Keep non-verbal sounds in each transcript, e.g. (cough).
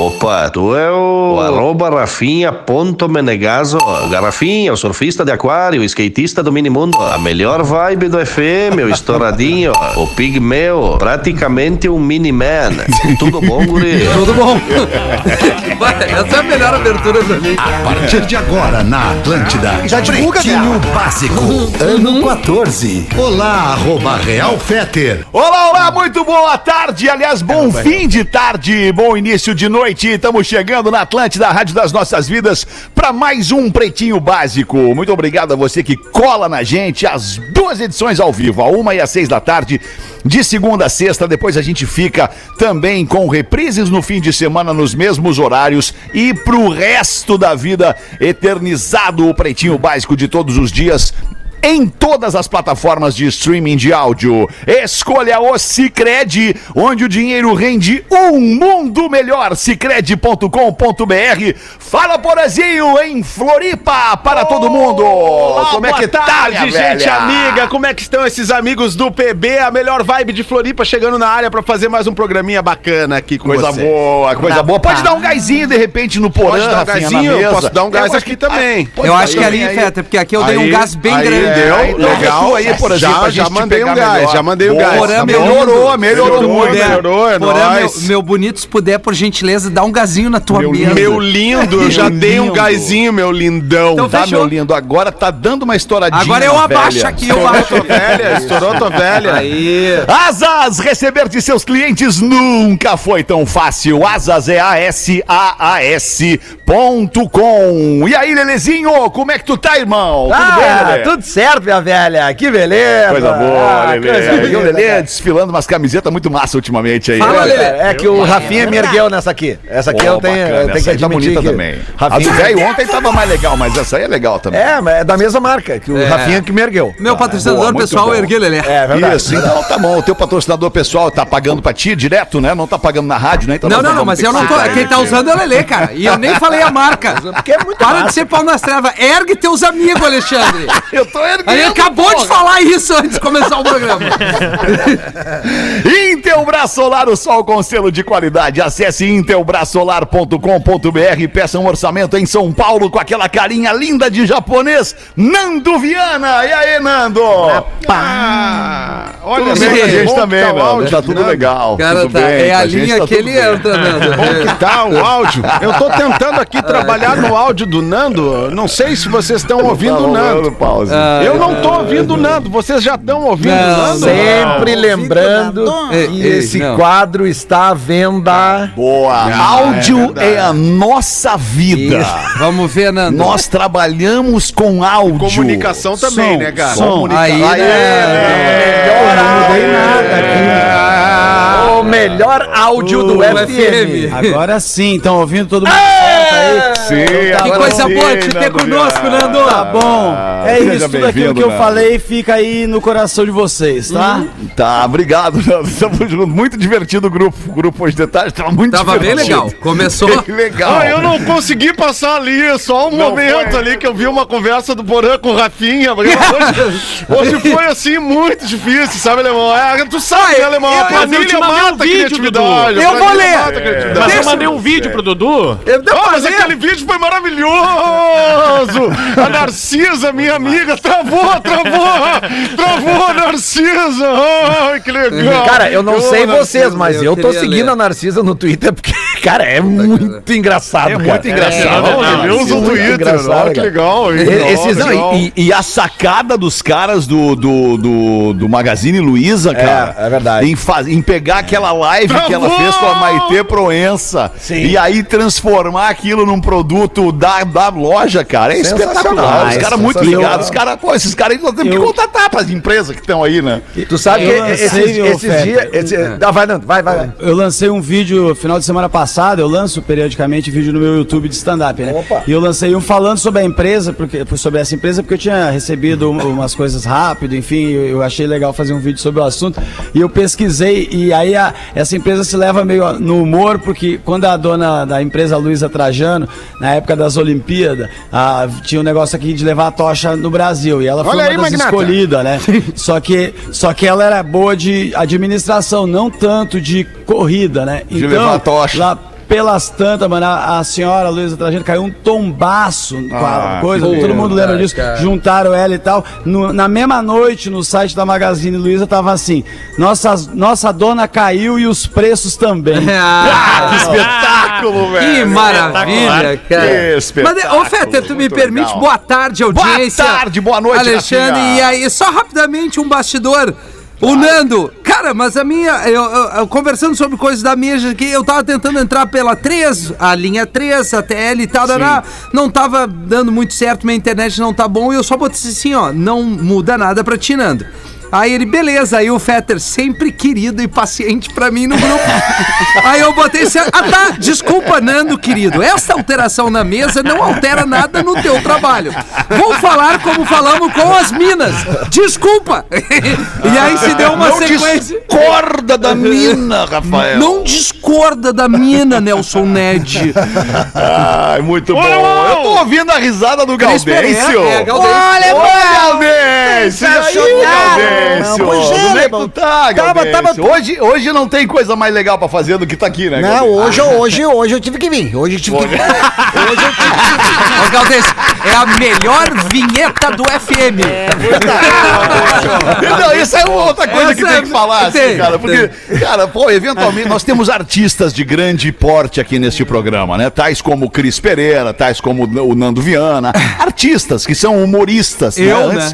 Opa, tu é o, o arroba Rafinha.menegaso. Garrafinha, o surfista de aquário, o skatista do minimundo. A melhor vibe do FM, o estouradinho, o pigmeu, praticamente um mini-man. Tudo bom, guri? (laughs) Tudo bom. Essa é a melhor abertura pra mim. A partir de agora, na Atlântida, Já divulga, Pretinho Básico, ano 14. Olá, arroba Real Feter. Olá, olá, muito boa tarde. Aliás, bom fim de tarde, bom início de noite. Estamos chegando na Atlântida, a Rádio das Nossas Vidas, para mais um Pretinho Básico. Muito obrigado a você que cola na gente. As duas edições ao vivo, a uma e às seis da tarde, de segunda a sexta. Depois a gente fica também com reprises no fim de semana nos mesmos horários e pro resto da vida eternizado o Pretinho Básico de todos os dias em todas as plataformas de streaming de áudio. Escolha o Cicred, onde o dinheiro rende um mundo melhor. Cicred.com.br. Fala, Porazinho, em Floripa, para todo mundo. Como é que tá, tarde, minha gente velha? amiga? Como é que estão esses amigos do PB? A melhor vibe de Floripa chegando na área pra fazer mais um programinha bacana aqui com Coisa você. boa, coisa boa. Pode dar um gásinho de repente no porão, Pode dar um gásinho? Posso dar um gás Eu acho aqui que- também. Eu acho que ali, aí. Feta, porque aqui eu dei um gás bem aí grande. Deu, Aí, dá legal. aí, por exemplo, Já- já gente mandei pegar um gás, melhor. já mandei um Boa, gás. Porã, Tá melhorou, melhorou muito. puder, melhorou, é Porã, meu, meu bonito, se puder, por gentileza, dá um gazinho na tua Meu mesa. Meu lindo, eu já Meu dei um gásinho, meu lindão. Então, Tá, fechou. meu lindo, agora tá dando uma estouradinha. Agora eu abaixo aqui, eu Estourou acho. tua velha, estourou tua velha. Aí. Asas, receber de seus clientes nunca foi tão fácil. Asas é A-S-A-A-S ponto com. E aí, Lelezinho, como é que tu tá, irmão? Tudo bem, Ah, Lelê? tudo certo, minha velha. Que beleza. Coisa boa, Ah, Lelê. coisa E o Lelê cara. desfilando umas camisetas muito massa ultimamente aí. Fala? Lelê. É que o Rafinha me ergueu nessa aqui. Essa aqui Pô, eu tenho, bacana, eu tenho que tá admitir bonita que também. A do Rafinha... velho ontem tava mais legal, mas essa aí é legal também. É, mas é da mesma marca, que o É. Rafinha que me ergueu. Meu patrocinador boa, pessoal, bom. erguei Lelê. É verdade. Isso, então tá bom. O teu patrocinador pessoal tá pagando pra ti direto, né? Não tá pagando na rádio, né? Então Não, não, não, mas eu não tô. Quem tá usando é o Lelê, cara. E eu nem falei a marca. Porque é muito Para de ser pau nas trevas. Ergue teus amigos, Alexandre. (laughs) Eu tô erguendo. Aí ele acabou de falar isso antes de começar o programa. (laughs) Intelbras Solar, o sol com selo de qualidade. Acesse intelbrasolar.com.br e peça um orçamento em São Paulo com aquela carinha linda de japonês, Nando Viana. E aí, Nando? Ah, olha, Tudo bem com a gente bom também, tá Nando. áudio, Tá tudo legal. Cara, tudo tá, bem, é com a gente linha tá que ele bem. entra, Nando. Como que tá o (laughs) áudio? Eu tô tentando aqui trabalhar no áudio do Nando. Não sei se vocês estão ouvindo Tá o Nando. pause. Eu não tô ouvindo o Nando. Vocês já estão ouvindo Não, Nando? Sempre lembrando Ei, que ei, esse não. quadro está à venda. Boa. áudio é, a nossa vida. Vamos ver, Nando. Nós trabalhamos com áudio. Comunicação também, né, cara? Comunica... Aí, Aê, né? Melhor Não mudei nada aqui. O melhor áudio do Do FM. Agora sim, estão ouvindo todo mundo? Sim, Que agora coisa sim, boa te ter Nando conosco, Viana. Nando. Tá bom. É seja isso, tudo aquilo que eu Nando. falei fica aí no coração de vocês, tá? Tá, obrigado, Nando. (laughs) Estamos juntos. Muito divertido o grupo. O grupo hoje de tarde tava muito Tava bem divertido. legal. Começou. (laughs) Que legal. Ah, eu não consegui passar ali, só um Não momento foi? ali que eu vi uma conversa do Porã com o Rafinha. Hoje, (laughs) hoje foi assim muito difícil, sabe, Alemão? É, tu sabe, né, Alemão? A eu- eu te planilha mandei um mata a vídeo, criatividade. Dudu. a Eu vou ler. a. Mas eu mandei um vídeo pro Dudu. Eu Ah, mas aquele vídeo foi maravilhoso! A Narcisa, minha amiga, travou, travou! Travou a Narcisa! Ai, que legal! Cara, eu não sei Narcisa. vocês, mas eu eu, tô seguindo ler. a Narcisa no Twitter porque, cara, é muito engraçado, É cara. muito engraçado. Não, né? ele usa o Twitter, olha que legal! E- esses- Não, e, a sacada dos caras do, do, do, do Magazine Luiza, cara. é verdade. Em, faz- em pegar aquela live que ela Travou! fez com a Maitê Proença e aí transformar aquilo num produto da, da loja, cara. É espetacular. Os caras muito ligados. Os caras, pô, esses caras aí nós temos que contratar para as empresas que estão aí, né? Tu sabe Eu que lancei, esses, esses dias. Esse, ah, vai, não, vai, vai. vai. Eu lancei um vídeo final de semana passada eu lanço periodicamente vídeo no meu YouTube de stand-up, né? E eu lancei um falando sobre a empresa, porque, sobre essa empresa, porque eu tinha recebido um- umas coisas rápido, enfim, eu, eu achei legal fazer um vídeo sobre o assunto. E eu pesquisei, e aí a- essa empresa se leva meio no humor, porque quando a dona da empresa Luísa Trajano, na época das Olimpíadas, ah, tinha um negócio aqui de levar a tocha no Brasil. E ela foi Olha uma aí, das magnata. escolhidas, né? (laughs) só, que, só que ela era boa de administração, não tanto de corrida, né? De levar a tocha. Lá pelas tantas, mano, a, a senhora Luísa Trajano caiu um tombaço com a Ah, coisa, puta, todo mundo lembra disso. cara. Juntaram ela e tal. No- na mesma noite, no site da Magazine Luiza, tava assim: nossa, nossa dona caiu e os preços também. (laughs) Ah, Espetáculo, velho. que maravilha, cara. Que espetáculo, Mas, ô, Fetter, tu me permite, legal. boa tarde, audiência. Boa tarde, boa noite, Alexandre. Rafinha. E aí, só rapidamente um bastidor. O Nando, cara, mas a minha, eu, eu- eu conversando sobre coisas da mesa aqui, eu tava tentando entrar pela 3, a linha 3, a TL e tal, dará, não tava dando muito certo, minha internet não tá bom, e eu só botei assim, ó, não muda nada pra ti, Nando. Aí ele, beleza, aí o Fetter, sempre querido e paciente pra mim no grupo. aí eu botei assim, ah tá, desculpa, Nando, querido, essa alteração na mesa não altera nada no teu trabalho. Vou falar como falamos com as minas, desculpa. (laughs) e aí se deu uma Não sequência... discorda da mina, Rafael. Não discorda da mina, Nelson Ned. Ai, muito bom. Eu tô ouvindo a risada do Gaudêncio. É, Gaudêncio. Olha! E aí, Gaudêncio? Pois é, Como é que tu tá, Tava- tava- Hoje, hoje não tem coisa mais legal pra fazer do que tá aqui, né, Não, hoje, hoje, hoje eu tive que vir. Hoje eu tive que vir. Hoje eu tive que Ô, Gaudêncio, é a melhor vinheta do FM. Não, isso é outra coisa que Essa tem que falar, assim, tem, cara. Porque, cara, pô, eventualmente nós temos artistas de grande porte aqui neste programa, né? Tais como o Cris Pereira, tais como o Nando Viana. Artistas que são humoristas, Eu, né? né?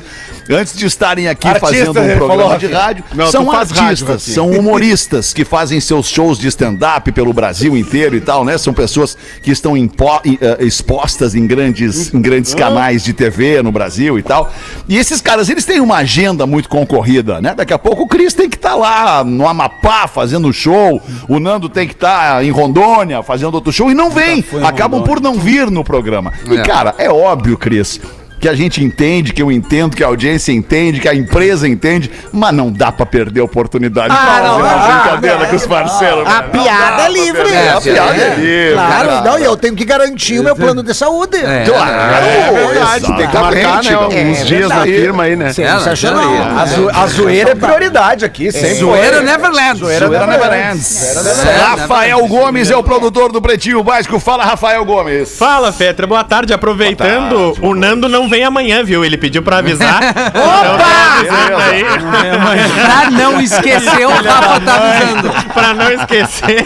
Antes, de estarem aqui Artista, fazendo um programa de rádio, Não, são rádio artistas, aqui. são (laughs) humoristas que fazem seus shows de stand-up pelo Brasil inteiro e tal, né? São pessoas que estão impo- eh, expostas em grandes, em grandes canais de TV no Brasil e tal. E esses caras, eles têm uma agenda muito concorrida, né? Daqui a pouco o Cris tem que estar lá no Amapá fazendo show, o Nando tem que estar em Rondônia fazendo outro show e não vem. Acabam por não vir no programa. E, É. cara, é óbvio, Cris. Que a gente entende, que eu entendo, que a audiência entende, que a empresa entende, mas não dá pra perder a oportunidade de fazer não, uma ah, brincadeira com os parceiros. A piada é livre. perder, A É, piada é é. livre. Claro, cara. não, e eu tenho que garantir o meu plano de saúde. É. Claro, É verdade, tem que marcar, né? Uns É dias na firma aí, né? Sensacional. A, zo- a zoeira é prioridade aqui, sempre. Zoeira Neverland. Zoeira never ends. Rafael Gomes é o produtor do Pretinho Básico. Fala, Rafael Gomes. Fala, Fetra, boa tarde. Aproveitando, o Nando não vem amanhã, viu? Ele pediu pra avisar. (laughs) Opa! aí, (laughs) Pra não esquecer, o Rafa tá avisando. pra não esquecer.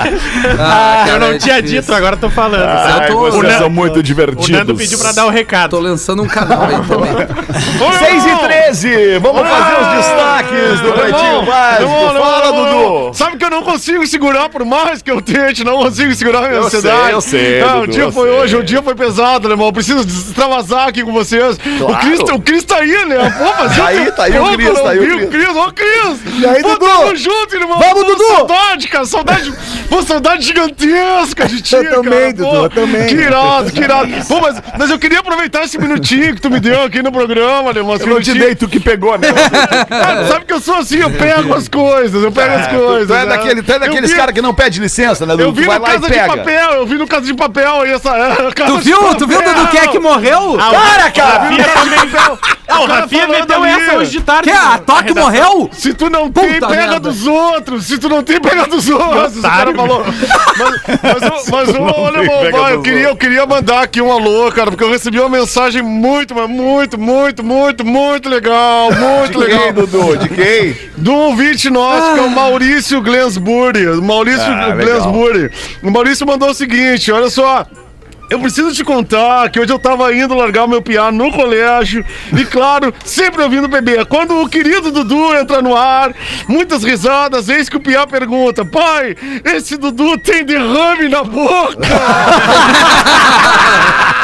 Ah, eu cara, não é tinha difícil. dito, agora tô falando. Ai, tô- vocês o Nan- são muito o divertidos. Nando pediu pra dar o recado. Tô lançando um canal aí também. (laughs) 6 e 13, vamos fazer os destaques do Pretinho Básico. Fala, Dudu. Sabe que eu não consigo segurar, por mais que eu tente, não consigo segurar a minha Eu ansiedade. sei, eu sei, Ah, o Dudu, dia eu foi sei. hoje, o dia foi pesado, alemão. Eu preciso extravasar aqui com vocês. Claro. O Cris, o Cris tá aí, né? Pô, mas Tá eu- aí, tá aí o Pô, Cris, eu não tá aí o vi Cris. Cris, ô Cris! E aí, Pô, Dudu? Tamo junto, irmão! Vamos, Dudu! Saudade, cara, saudade. Pô, saudade gigantesca de (laughs) ti, Eu também, cara. Dudu, Pô, eu também. Que irado, que irado. (laughs) Pô, mas, mas eu queria aproveitar esse minutinho que tu me deu aqui no programa, alemão. esse Eu não te dei, tu que pegou, né? (laughs) Cara, sabe que eu sou assim, eu pego as coisas, eu pego as coisas. Tu é, né? daquele, tu é daqueles Eu vi- caras que não pede licença, né, Eu Dudu? vi Tu vai no Casa de. Papel, eu vi no Casa de Papel aí essa... Tu viu? Tu viu do que é que morreu? Para, cara! Rafinha também... Ah, o Rafinha meteu essa hoje de tarde. Que? A Toque morreu? Se tu não tem, Puta pega merda. dos outros. Se tu não tem, pega dos outros. O cara falou. Mas, mas, mas eu- olha, tem, irmão, eu queria, eu queria mandar aqui um alô, cara, porque eu recebi uma mensagem muito, mas muito, muito, muito, muito legal. Muito De legal. quem, Dudu? De quem? Do ouvinte nosso, que é o Maurício Glensbury. Maurício Ah. Glensbury. O Maurício mandou o seguinte: olha só. Eu preciso te contar que hoje eu tava indo largar o meu piá no colégio e, claro, sempre ouvindo bebê. Quando o querido Dudu entra no ar, muitas risadas, eis que o piá pergunta: Pai, esse Dudu tem derrame na boca? (laughs)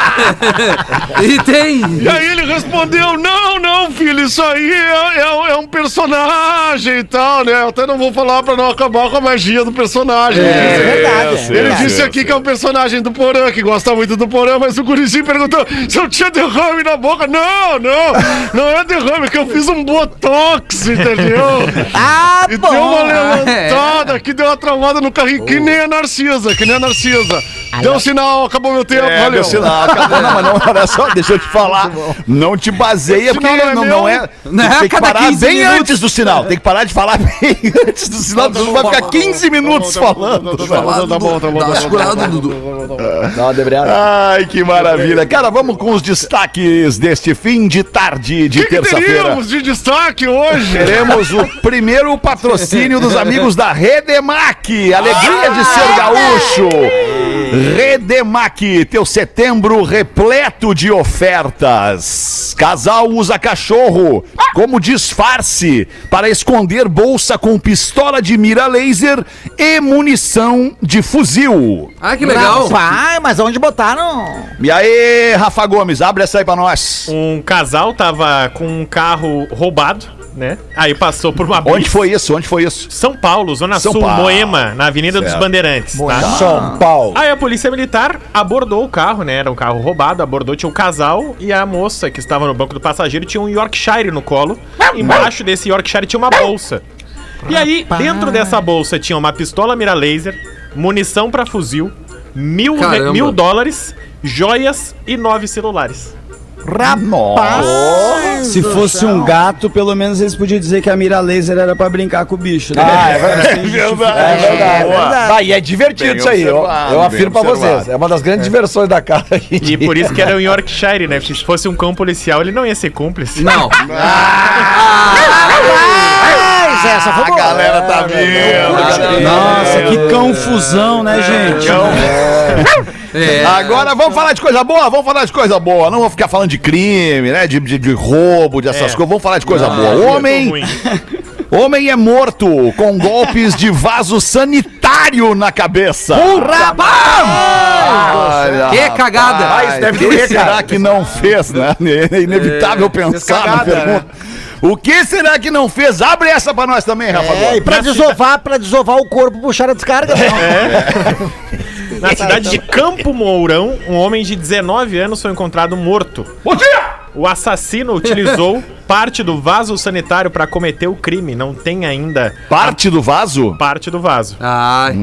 E tem. E aí ele respondeu: Não, não, filho, isso aí é, é- é um personagem e tal, né? Eu até não vou falar pra não acabar com a magia do personagem. É verdade. é Ele verdade. disse aqui que é um personagem do Porã, que gosta muito do Porã, mas o Gurizinho perguntou se eu tinha derrame na boca. Não, não, não é derrame, é que eu fiz um botox, entendeu? Ah, E deu uma bom. levantada aqui, deu uma travada no carrinho, que nem a Narcisa, que nem a Narcisa. Deu um sinal, acabou meu tempo, É, valeu. meu sinal. Acabou. Não, mas não, olha só, deixa eu te falar. Não te baseia, porque Sinal não é não, não é. Não é tem que parar 15 bem minutos. antes do sinal. Tem que parar de falar bem antes do sinal. Tu vai ficar 15 minutos falando. Tá bom, tá bom, tá bom. Dá uma segurada, Dudu. Dá uma debreada. Ai, que maravilha. Cara, vamos com os destaques deste fim de tarde de O que, terça-feira. teríamos de destaque hoje? Teremos o primeiro patrocínio dos amigos da Redemac. Alegria de ser gaúcho. Redemac, teu setembro repleto de ofertas. Casal usa cachorro como disfarce para esconder bolsa com pistola de mira laser e munição de fuzil. Ah, que legal. Pai, mas onde botaram? E aí, Rafa Gomes, abre essa aí pra nós. Um casal tava com um carro roubado, né? Aí passou por uma Onde foi isso? Onde foi isso? São Paulo, Zona São Sul, Paulo. Moema, na Avenida dos Certo. Bandeirantes, tá? São Paulo. Aí a polícia militar abordou o carro, né? Era um carro roubado, abordou, tinha um casal e a moça que estava no banco do passageiro tinha um Yorkshire no colo. Embaixo desse Yorkshire tinha uma bolsa. E aí, dentro dessa bolsa tinha uma pistola mira laser, munição pra fuzil, mil, mil dólares, joias e nove celulares. Nossa. Se fosse um gato, pelo menos eles podiam dizer que a mira laser era pra brincar com o bicho. Né? Ah, é verdade. É verdade. É verdade. verdade. Ah, e é divertido Bem isso aí. Eu, afirmo pra vocês. É uma das grandes diversões da casa. aqui. E por isso que era um Yorkshire, né? Porque se fosse um cão policial, ele não ia ser cúmplice. Não. (laughs) Mas essa foi A galera tá vendo. Nossa, que confusão, né, gente? É. Agora vamos falar de coisa boa? Vamos falar de coisa boa. Não vamos ficar falando de crime, né? De, de, de roubo, de essas É. coisas. Vamos falar de coisa boa. Tô Homem, (laughs) homem é morto com golpes de vaso sanitário na cabeça. Olha, Que cagada. Ah, isso deve que doer, será cara. que não fez, né? (laughs) É inevitável pensar na cagada, pergunta. O que será que não fez? Abre essa pra nós também, Rafa. É, e pra desovar, pra desovar o corpo, puxar a descarga. (laughs) Na cidade de Campo Mourão, um homem de 19 anos foi encontrado morto. Bom dia! O assassino utilizou (laughs) parte do vaso sanitário para cometer o crime. Não tem ainda Parte do vaso? parte do vaso. Ai.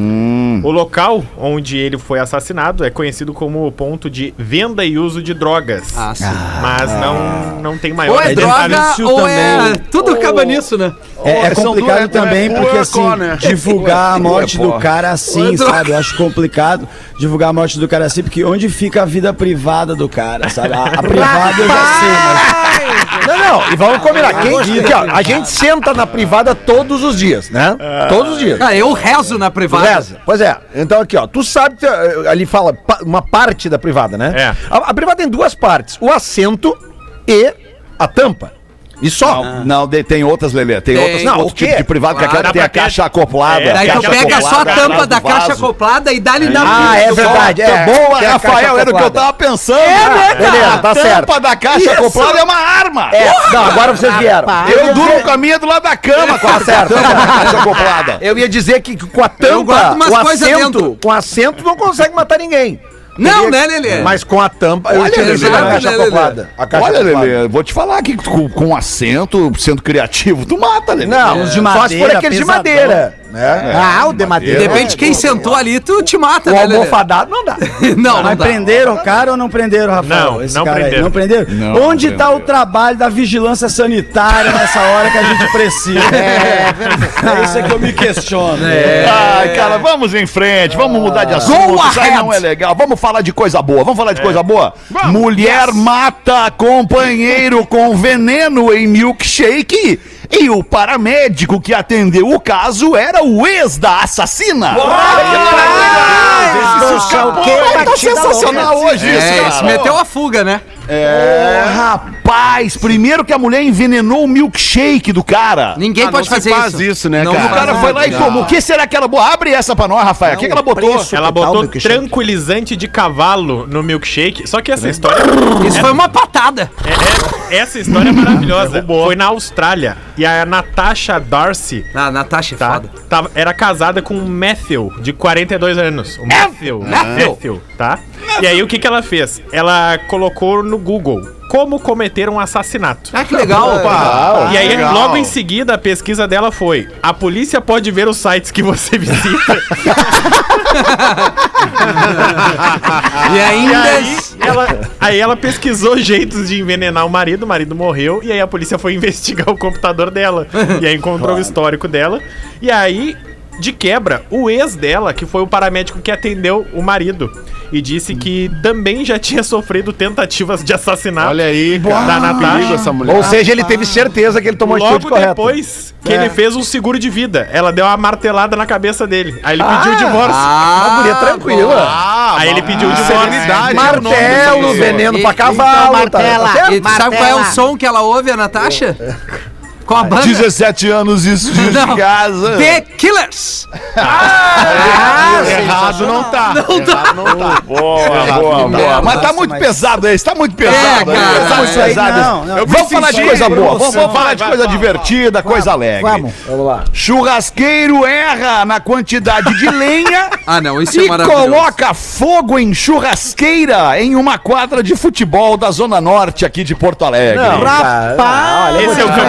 O local onde ele foi assassinado é conhecido como ponto de venda e uso de drogas. Ah, sim. Mas não, não tem Ou maior é detalhes. droga ou é. também. Tudo acaba nisso, né? É, é complicado duas- também, é porque assim, né? (laughs) divulgar a morte pura do cara assim, sabe? Eu acho complicado divulgar a morte do cara assim, porque onde fica a vida privada do cara, sabe? A, a privada eu já sei, mas. Não, não, e vamos combinar. Quem, aqui, ó, a gente senta na privada todos os dias, né? Todos os dias. Ah, eu rezo na privada. Reza. Pois é. Então aqui, ó. Tu sabe que eh, ali fala pa- uma parte da privada, né? É. A, a privada tem duas partes: o assento e a tampa. E só. Não, não, de- tem outras, Lelê. Tem, Tem. outras, Não, outro tipo de privado, que Claro. aquela que tem a caixa acoplada. É, Daí tu pega só a tampa da caixa acoplada e dá-lhe na Ah, é verdade. Tá É. boa, Tem a Rafael, era o que eu tava pensando. É, né, Beleza, a tá tampa certo. da caixa Isso. acoplada é uma arma. É, não, agora vocês vieram. Eu durmo com a minha do lado da cama com a certo. tampa da caixa acoplada. Eu ia dizer que com a tampa, coisas assento, com assento não consegue matar ninguém. Não, Teria- né, Lelê? Mas com a tampa, eu Olha, tinha Lelê, a né, caixa Lelê? acoplada. A caixa Olha, acoplada. Lelê, vou te falar que com, com acento, sendo criativo, tu mata, Lelê. Não, só de se for madeira, aqueles de madeira. Né? Ah, o de madeira. De repente, quem sentou ali, tu te mata, O né, Lelê? almofadado não dá. (laughs) Não, não Mas dá. prenderam o cara ou não prenderam, Rafael? Não, Esse não cara aí? prenderam. Não prenderam? Não, Onde não tá o trabalho da vigilância sanitária nessa hora que a gente precisa? (laughs) É, é isso que eu me questiono. Ai, cara, vamos em frente, vamos mudar de assunto. Go Isso aí não é legal. Vamos falar de coisa boa. Vamos falar de coisa boa? Mulher mata companheiro com veneno em milkshake. E o paramédico que atendeu o caso era o ex da assassina. Não sei o que, Tá sensacional hoje isso, É, cara. esse meteu a fuga, né? É, rapaz, primeiro que a mulher envenenou o milkshake do cara. Ninguém Ah, pode não se fazer faz isso. isso, né, Não, cara? O cara foi lá e tomou. O que será que ela botou? Abre essa pra nós, Rafael. O que, que ela botou? Ela botou tranquilizante de cavalo no milkshake. Só que essa história. Isso foi uma patada. é- é- essa história é maravilhosa. Foi na Austrália. E a Natasha Darcy Ah, Natasha é tá, foda. tava- era casada com um Matthew, de 42 anos. O Matthew. Matthew, tá? E aí o que, que ela fez? Ela colocou no Google como cometer um assassinato. Ah, que legal. e aí, legal. logo em seguida, a pesquisa dela foi: a polícia pode ver os sites que você (laughs) visita. E E ainda. aí ela, aí ela pesquisou jeitos de envenenar o marido, o marido morreu, e aí a polícia foi (laughs) investigar o computador dela. E aí encontrou o histórico dela. E aí, de quebra, o ex dela, que foi o paramédico que atendeu o marido, e disse que também já tinha (laughs) sofrido tentativas de assassinato Olha aí, cara. da Natasha. essa mulher. Ou seja, ele teve certeza que ele tomou a atitude Logo correta. depois que ele fez um seguro de vida, ela deu uma martelada na cabeça dele. Aí ele pediu o divórcio. Ah, a guria tranquila. Ah, Aí ele pediu o divórcio. Serenidade. é o nome Martelo, veneno pra E- cavalo. então, martela. tá certo? E sabe qual é o som que ela ouve, a Natasha? Com a banda 17 anos, isso (laughs) Não. de casa. The Killers. Errado não tá. Não tá. Não tá. Boa, boa, boa. Mas tá muito pesado esse, tá muito pesado. É, aí, cara. Tá muito pesado. não, não. Vamos falar de coisa boa. Vamos, vamos falar Vai, de coisa vai, divertida, coisa alegre. Vamos. Vamos lá. Churrasqueiro erra na quantidade de lenha (laughs) Ah, não, isso é e coloca fogo em churrasqueira em uma quadra de futebol da Zona Norte aqui de Porto Alegre. Não, Rapaz, esse é o te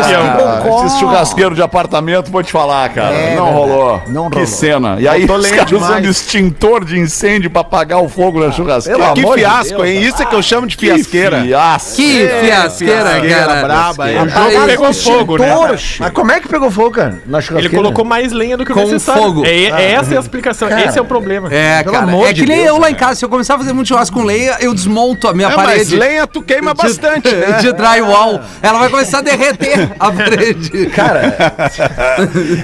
falar. campeão. Ah, Esse churrasqueiro de apartamento, vou te falar, cara. É não rolou. Não que rolou. cena. E aí, os caras usando extintor de incêndio pra apagar o fogo na churrasqueira. Pelo Que de fiasco, Deus, hein? Isso é que eu chamo de Que fiasqueira. fiasco. Que fiasqueira, fiasqueira cara. braba, hein? O jogo pegou fogo, né? Mas como é que pegou fogo, cara? Na Ele churrasqueira? colocou mais lenha do que o Com necessário. fogo. É, é essa é a explicação. Esse é o problema. É, Pelo cara. amor É de que nem Deus, eu lá em casa. Se eu começar a fazer muito churrasco com lenha, eu desmonto a minha É, mas parede. lenha tu queima bastante, (laughs) de, né? de drywall. Ela vai começar a derreter a (laughs) Cara,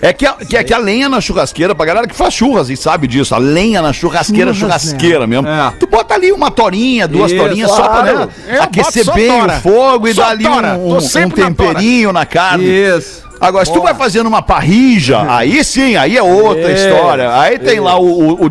(laughs) É que a, que, é que a lenha na churrasqueira, pra galera que faz churras e sabe disso, a lenha na churrasqueira, churrasqueira mesmo. É. Tu bota ali uma torinha, duas Isso, torinhas só pra né. Eu aquecer boto só bem tora. o fogo e Só dar ali tora. um, Tô um- sempre na temperinho na carne. Isso. Agora, se tu vai fazendo uma parrija, (laughs) aí sim, aí é outra história. Aí tem lá o, o, o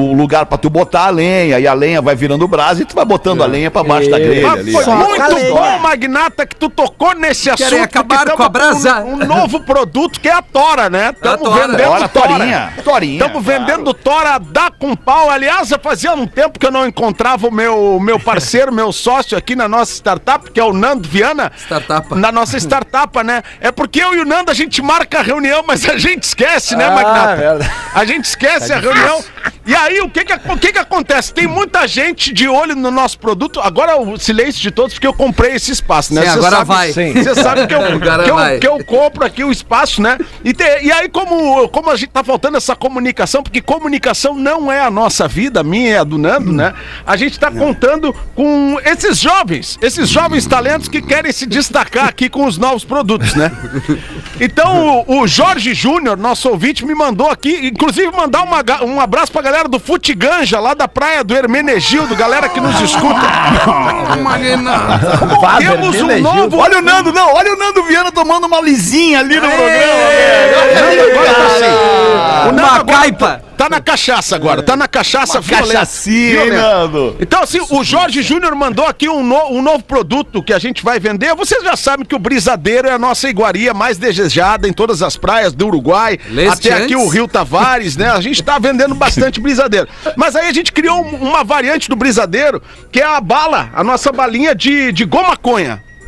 o- lugar pra tu botar a lenha, e a lenha vai virando brasa e tu vai botando a lenha pra baixo da grelha Ah, ali. foi muito bom, Magnata, que tu tocou nesse assunto. Querem acabar com a brasa. Um, um novo produto que é a Tora, né? Estamos Tora. vendendo Tora, Tora. torinha, torinha, Estamos vendendo Tora dá com pau. Aliás, fazia um tempo que eu não encontrava o meu, meu parceiro, (laughs) meu sócio aqui na nossa startup, que é o Nando Viana. Startup. Na nossa startup, né? É porque eu e o Nando a gente marca a reunião, mas a gente esquece, né, Ah, Magnata? verdade. A gente esquece a reunião. E aí, o que que, o que que acontece? Tem muita gente de olho no nosso produto. Agora o silêncio de todos, porque eu comprei esse espaço, né? Sim, Cê agora sabe- vai. Você sabe que eu, (laughs) que, eu, que eu compro aqui o espaço, né? E, te- e aí, como, como a gente tá faltando essa comunicação, porque comunicação não é a nossa vida, a minha é a do Nando, né? A gente tá contando com esses jovens, esses jovens talentos que querem se destacar aqui com os novos produtos, né? (laughs) Então, o, o Jorge Júnior, nosso ouvinte, me mandou aqui, inclusive mandar uma um abraço pra galera do Futiganja, lá da praia do Hermenegildo, galera que nos escuta. (laughs) Temos um novo. Olha o Nando, não, olha o Nando Viana tomando uma lisinha ali no programa, velho. Nando agora tá assim. O Nando Uma caipa. Tá na cachaça agora, tá na cachaça hein, Violenta. Nando? Então, assim, o Jorge Júnior mandou aqui um, no- um novo produto que a gente vai vender. Vocês já sabem que o Brisadeiro é a nossa iguaria mais desejada em todas as praias do Uruguai. Leste até aqui o Rio Tavares, né? A gente tá vendendo bastante Brisadeiro. Mas aí a gente criou um- uma variante do Brisadeiro, que é a bala, a nossa balinha de, de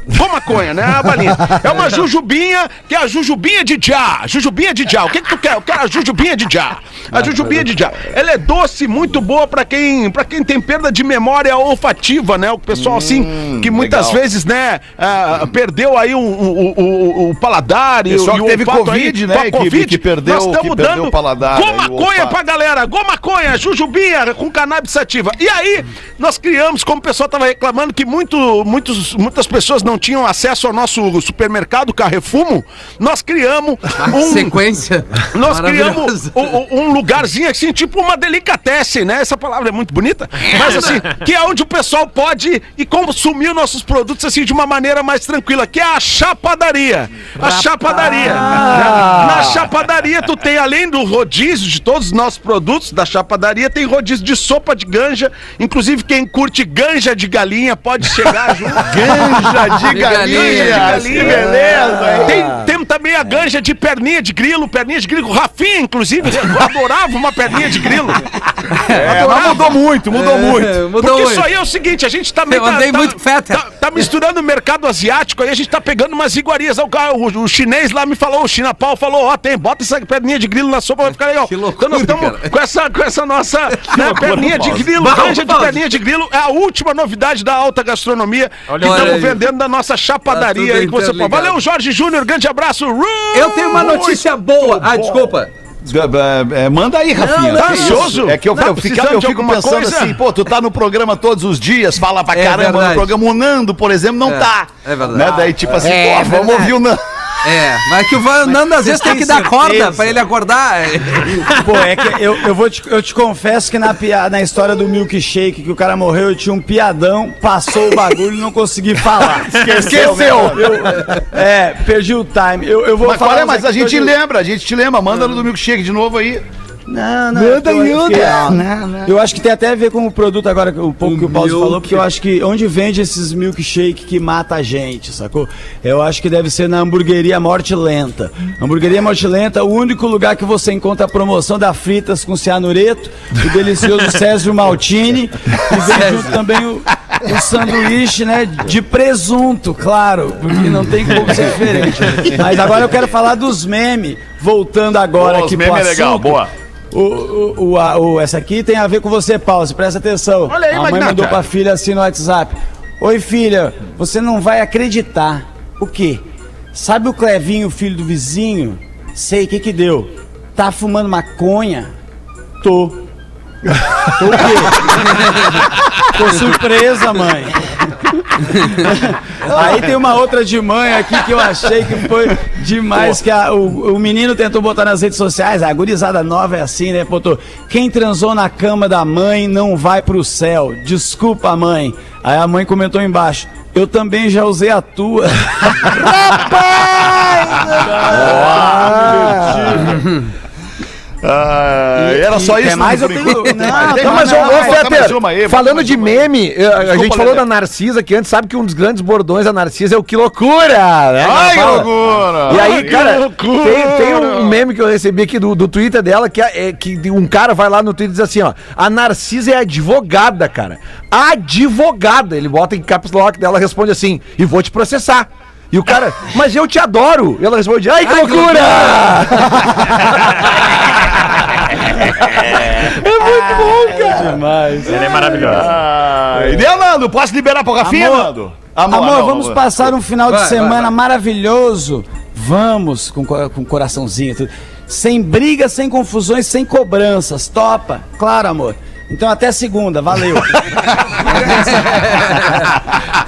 gomaconha. Gomaconha, né? A balinha. É uma jujubinha, que é a jujubinha de já. Jujubinha de já. O que que tu quer? Eu quero a jujubinha de já. A jujubinha de já. Ela é doce, muito boa pra quem, pra quem tem perda de memória olfativa, né? O pessoal, assim, que muitas legal. vezes, né, ah, perdeu aí o, o, o, o paladar e, Pessoal o- e que o teve olfato Covid, aí, né, com a que- Covid, que perdeu- nós que estamos perdeu dando o paladar, aí, o gomaconha olfato. pra galera, gomaconha, jujubinha com cannabis sativa. E aí, nós criamos, como o pessoal tava reclamando, que muito, muitos, muitas pessoas não não tinham acesso ao nosso supermercado Carrefumo, nós criamos um, Sequência. nós criamos um, um- lugarzinho assim, tipo uma delicatessen, né? Essa palavra é muito bonita, mas assim, que é onde o pessoal pode ir consumir os nossos produtos assim de uma maneira mais tranquila, que é a chapadaria. A chapadaria. Na, na chapadaria tu tem além do rodízio de todos os nossos produtos da chapadaria, tem rodízio de sopa de ganja, inclusive quem curte ganja de galinha pode chegar junto. Ganja de De galinha. galinha. Que beleza? Tem, tem também a ganja de perninha de grilo, perninha de grilo. Rafinha, inclusive, adorava uma perninha de grilo. (laughs) É, mas mudou muito, mudou muito. É, mudou Porque muito. isso aí é o seguinte, a gente também muito feta. Tá, tá misturando o mercado asiático aí, a gente tá pegando umas iguarias. O, o, o chinês lá me falou, o China Pau falou, ó, tem, bota essa perninha de grilo na sopa, vai ficar legal. Que loucura, então nós estamos com essa, com essa nossa (laughs) né, perninha de grilo, canja de perninha de grilo, é a última novidade da alta gastronomia Olha que estamos vendendo da nossa Tá chapadaria tudo aí que você pode. Valeu, Jorge Júnior, grande abraço. Eu tenho uma notícia boa. Ah, desculpa. É, manda aí, Rafinha. Não, tá ansioso? É que eu, Tá eu, fica- precisando eu fico pensando coisa? assim, pô, tu tá no programa todos os dias, fala pra É caramba verdade. no programa. O Nando, por exemplo, não É, tá. é verdade. Né? Daí, tipo assim, É pô, vamos ouvir o Nando. É, mas que o Nando às vezes tem que dar corda pra ele acordar. Pô, é que eu, eu, vou te, eu te confesso que na, na história do milkshake, que o cara morreu, eu tinha um piadão, passou o bagulho e não consegui falar. Esqueceu. Eu- é, perdi o time. Eu, eu vou Mas, falar. olha, uns mas a gente eu- lembra, a gente te lembra. Manda no do milkshake de novo aí. Não, não. Manda eu, Uda. não, não. eu acho que tem até a ver com o produto agora, um pouco que o Paulo falou, porque eu acho que onde vende esses milkshake que mata a gente, sacou? Eu acho que deve ser na hamburgueria Morte Lenta. Hamburgueria Morte Lenta, o único lugar que você encontra a promoção da fritas com cianureto, o delicioso (laughs) Césio Maltini, e vem junto também o, o sanduíche, né, de presunto, claro, porque não tem como ser diferente. (laughs) Mas agora eu quero falar dos memes, voltando agora os aqui meme pro é legal, boa. O, o, o, o- essa aqui tem a ver com você. Você presta atenção. Olha aí, a mãe mandou pra filha assim no WhatsApp. Oi, filha, você não vai acreditar. O quê? Sabe o Clevinho, filho do vizinho? Sei, o que que deu? Tá fumando maconha? Tô. Tô o quê? (laughs) Tô surpresa, mãe. (laughs) Aí tem uma outra de mãe aqui que eu achei que foi demais, que a- o, o menino tentou botar nas redes sociais, a gurizada nova é assim, né? Botou, quem transou na cama da mãe não vai pro céu, desculpa mãe. Aí a mãe comentou embaixo, eu também já usei a tua. (laughs) (laughs) Ah, era só e isso. mais? Eu tenho- não, (laughs) tem Não, mas, ô, Fetter, bota falando de meme, eh, a Desculpa, gente falou da Narcisa, que antes sabe que um dos grandes bordões da Narcisa é o que loucura, né? Ai, que loucura! E aí, cara, loucura! tem, tem um meme que eu recebi aqui do, do Twitter dela, que é, é que um cara vai lá no Twitter e diz assim, ó, a Narcisa é advogada, cara. Advogada. Ele bota em caps lock dela, responde assim, e vou te processar. E o cara, mas eu te adoro. E ela responde, ai, que loucura! (laughs) é muito bom, cara. Demais. Ele é maravilhoso. Ah, e daí, Nando, posso liberar pro Rafinha, Amor. Nando? Amor, não, vamos não, passar um final de Vai, semana vai, vai. maravilhoso. Vamos, com, co- com coraçãozinho. tudo. Sem brigas, sem confusões, sem cobranças. Topa? Claro, amor. Então até segunda, valeu. (laughs)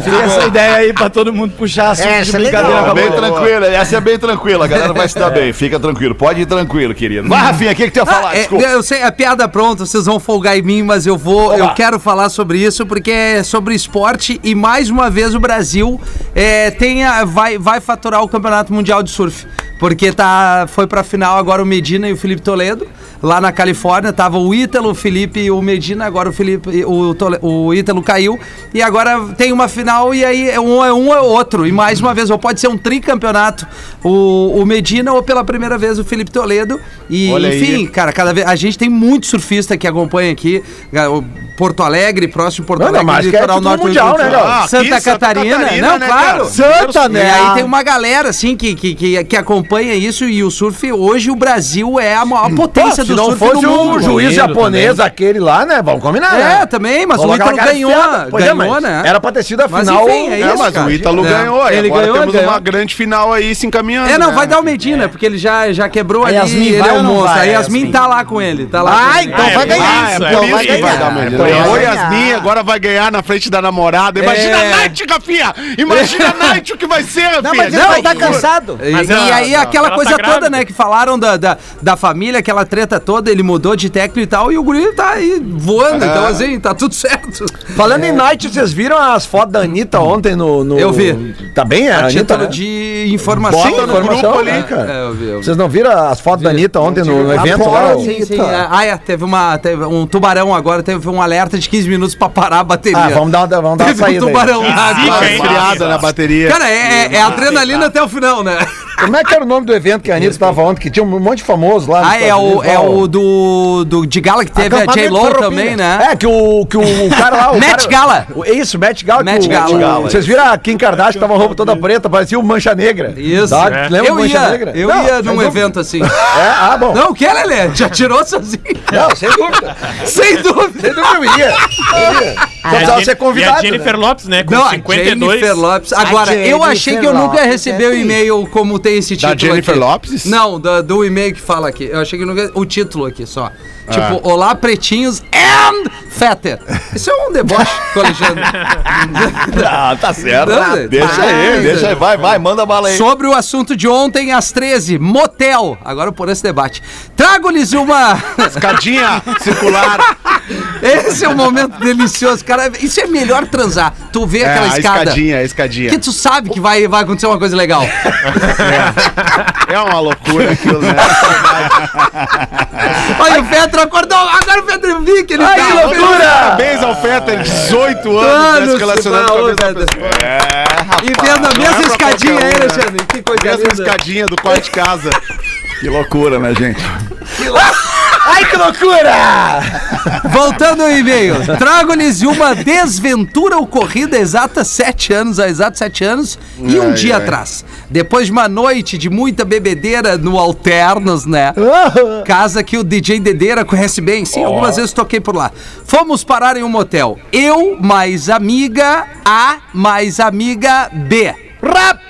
Fica essa ideia aí pra todo mundo puxar assunto de Essa é brincadeira legal. a Bem tranquila, essa é bem tranquila, a galera vai se dar bem, fica tranquilo, pode ir tranquilo, querido. Vai, Rafinha, o que, que tu ia falar? Ah, é, Desculpa. eu sei, a piada pronta, vocês vão folgar em mim, mas eu vou, eu quero falar sobre isso porque é sobre esporte e mais uma vez o Brasil é, tem a- vai, vai faturar o Campeonato Mundial de Surf. Porque tá, foi pra final agora o Medina e o Felipe Toledo, lá na Califórnia. Tava o Ítalo, o Felipe e o Medina, agora o Felipe, o, Tole- o Ítalo caiu. E agora tem uma final e aí é um é um é outro. E mais uma vez, ou pode ser um tricampeonato, o, o Medina, ou pela primeira vez o Felipe Toledo. E, Olha aí. enfim, cara, cada vez. A gente tem muito surfista que acompanha aqui. Porto Alegre, próximo Porto Não, não, Alegre, que é título mundial, né, Léo? Santa, Aqui, Santa Catarina, Catarina, não, né, claro. Santa, E né? aí tem uma galera, assim, que, que, que, que acompanha acompanha isso e o surf, hoje o Brasil é a maior Pô, potência se do não surf fosse no o mundo. juiz japonês, também. aquele lá, né? Vamos combinar, É, né? também, mas o Ítalo ganhou, é, ganhou, mas né? Era pra ter sido a Mas final. enfim, é É, isso, mas cara. o Ítalo É. ganhou. Ele agora ganhou, temos ganhou. uma grande final aí se encaminhando. É, não, né? vai dar o medinho, né? Porque ele já, já quebrou A ali Yasmin ele é o não monstro. A Yasmin tá lá com ele. Tá lá Ah, então vai ganhar. ah, é então por vai isso que ganhar. Vai dar o ganhar. Yasmin agora vai ganhar na frente da namorada. Imagina É. a Night, Rafinha! Imagina (laughs) a Night o que vai ser, Rafinha! Não, mas ele Não, vai estar e- cansado. E, e ela- aí aquela ela coisa tá toda, grávida. né? Que falaram da, da, da família, aquela treta toda, ele mudou de técnico e tal, e o guri tá aí voando. Então, assim, tá tudo (laughs) certo. Falando em Night, vocês viram as fotos da Anitta ontem no. no- Eu vi. Tá bem, é? A A Anitta, título né? de informação. Bota no informação grupo ali, né, cara. É, eu vi, eu vi. Vocês não viram as fotos da Anitta ontem no, no evento lá? Apoia, o- sim. Sim. Ah, é, teve, uma, teve um tubarão agora, teve um alerta de 15 minutos pra parar a bateria. Ah, vamos dar, uma- vamos dar uma Teve um saída. aí. tubarão lá. Agora. hein? esfriada na bateria. Cara, é, é- é adrenalina até o final, né? Como é que era o nome do evento que a Anitta estava ontem? Que tinha um monte de famosos lá. Ah, é o, é o do, do de Gala que teve a J-Lo também, né? É, que o, que o, (laughs) cara lá. O cara- Gala. o- Isso, Met Gala. o- Gala. o- Vocês viram a Kim Kardashian que tava com a roupa toda preta, parecia o Mancha Negra. Isso. Tá? É. Lembra Eu Mancha ia, Negra? eu Não, ia num evento assim. (laughs) É, ah, bom. Não, o que, Lelê? Já tirou sozinho? Não, sem dúvida. (laughs) Sem dúvida. Sem dúvida eu iria. Eu iria. Só E a precisava Jen- ser convidado. E a Jennifer né? Lopes, né? Com Não, a 52. Jennifer Lopes. Agora, A eu achei que eu Jennifer nunca ia receber é o sim. e-mail como tem esse título Jennifer aqui. Lopes? Não, do, do e-mail que fala aqui. Eu achei que nunca... O título aqui só. Ah. Tipo, Olá, pretinhos and Fetter. Isso é um deboche (laughs) com o Alexandre. Ah, tá certo. Não, deixa ah, aí, deixa aí. Vai, vai, manda bala aí. Sobre o assunto de ontem, às 13, motel. Agora por esse debate. Trago-lhes uma... (laughs) Escadinha circular. Esse é um momento delicioso, cara. Isso é melhor transar. Tu vê É, aquela a escada. escadinha, a escadinha. Que tu sabe que vai, vai acontecer uma coisa legal. É uma loucura aquilo, né? Olha, o Petro acordou. Agora o Petro vi que ele Ai, tá loucura! Parabéns ao Fetter, 18 anos, né, Anos, se relacionando com a mesma Fetter. pessoa. E vendo a é mesma pra escadinha aí, né? Alexandre. Que coisa Mesma linda. escadinha do quarto de casa. Que loucura, né, gente? Ai, que loucura! Voltando ao e-mail. Trago-lhes uma desventura ocorrida há exatos sete anos, há exatos sete anos e um Ai, dia ai. atrás. Depois de uma noite de muita bebedeira no Alternos, né? (laughs) Casa que o DJ Dedeira conhece bem, sim, algumas vezes toquei por lá. Fomos parar em um motel. Eu mais amiga A mais amiga B.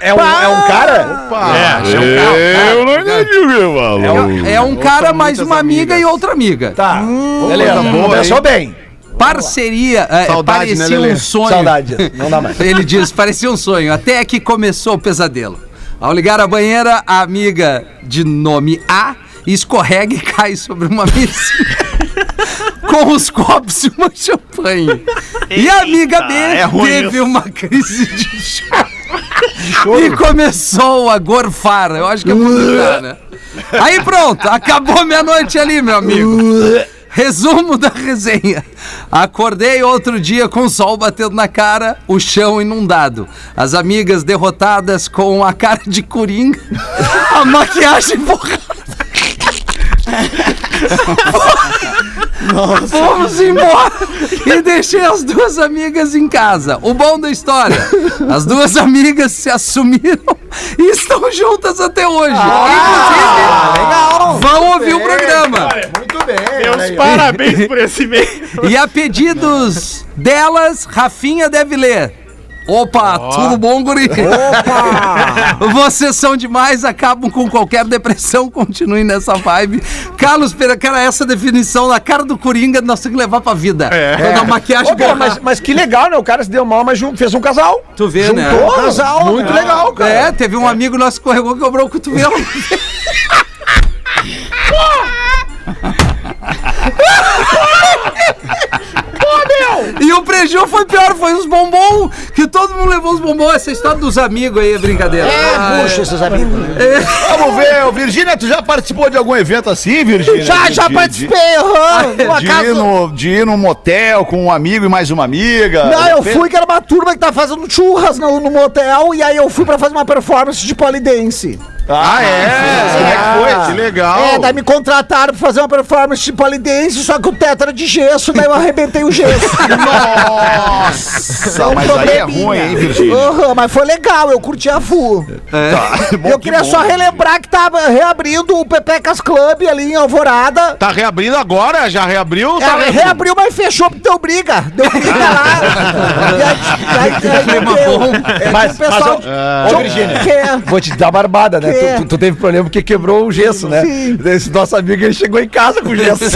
É um, é um cara? É, é um carro. Eu não entendi o que falou. É um cara mais uma amiga e outra amiga. Tá. Beleza, coisa boa, começou bem. Parceria, é, Saudade, né, parecia Lelê? um sonho. Saudade, não dá mais. Ele diz, parecia um sonho, até que começou o pesadelo. Ao ligar a banheira, a amiga de nome A escorrega e (laughs) cai sobre uma mesinha (laughs) com os copos e uma champanhe. E a amiga B é teve uma crise (laughs) de choro. E começou a gorfar. Eu acho que é vomitar, né? Aí pronto, acabou minha noite ali, meu amigo. Resumo da resenha. Acordei outro dia com o sol batendo na cara, o chão inundado. As amigas derrotadas com a cara de coringa, a maquiagem borrada. (laughs) Fomos embora (laughs) e deixei as duas amigas em casa. O bom da história: as duas amigas se assumiram (laughs) e estão juntas até hoje. Inclusive, legal. vão ouvir o programa. Muito bem. Meus parabéns por esse e-mail. E a pedidos delas, Rafinha deve ler. Opa, tudo bom, guri? Opa! (laughs) Vocês são demais, acabam com qualquer depressão, continuem nessa vibe. Carlos Pereira, cara, essa definição na cara do Coringa nós temos que levar pra vida. É. Quando a maquiagem Ô, cara, mas, mas que legal, né? O cara se deu mal, mas fez um casal. Tu vê, né? Juntou, casal. Muito legal, cara. É, teve um amigo nosso que escorregou e quebrou o cotovelo. (laughs) (laughs) E o prejuízo foi pior, foi os bombons, que todo mundo levou os bombons. Essa história dos amigos aí é brincadeira. Ah, É, puxa, esses amigos. Vamos ver, Virgínia, tu já participou de algum evento assim, Virgínia? Já, já de- participei. De, Uma de casa. ir no, de ir num motel com um amigo e mais uma amiga. Não, eu Fe- fui que era uma turma que tá fazendo churras no, no motel e aí eu fui pra fazer uma performance de polidense. Ah, é? Como é que foi? Que legal. É, daí me contrataram pra fazer uma performance de polidense, só que o teto era de gesso, daí eu arrebentei o gesso. Nossa, mas aí é ruim, hein, Virgínia? Aham, mas foi legal, eu curti a FU. Tá, bom, eu que queria bom. só relembrar que tava reabrindo o Pepecas Club ali em Alvorada. Tá reabrindo agora? Já reabriu? ou É, Tá reabriu, mas fechou porque deu briga. Deu briga lá. e aí, aí, aí. É, Mas- o pessoal. mas, ô, Virgínia, que- Vou te dar barbada, né? Que? Tu, tu- tu teve problema porque quebrou o gesso, né? Sim. Esse nosso amigo, ele chegou em casa com gesso. (laughs)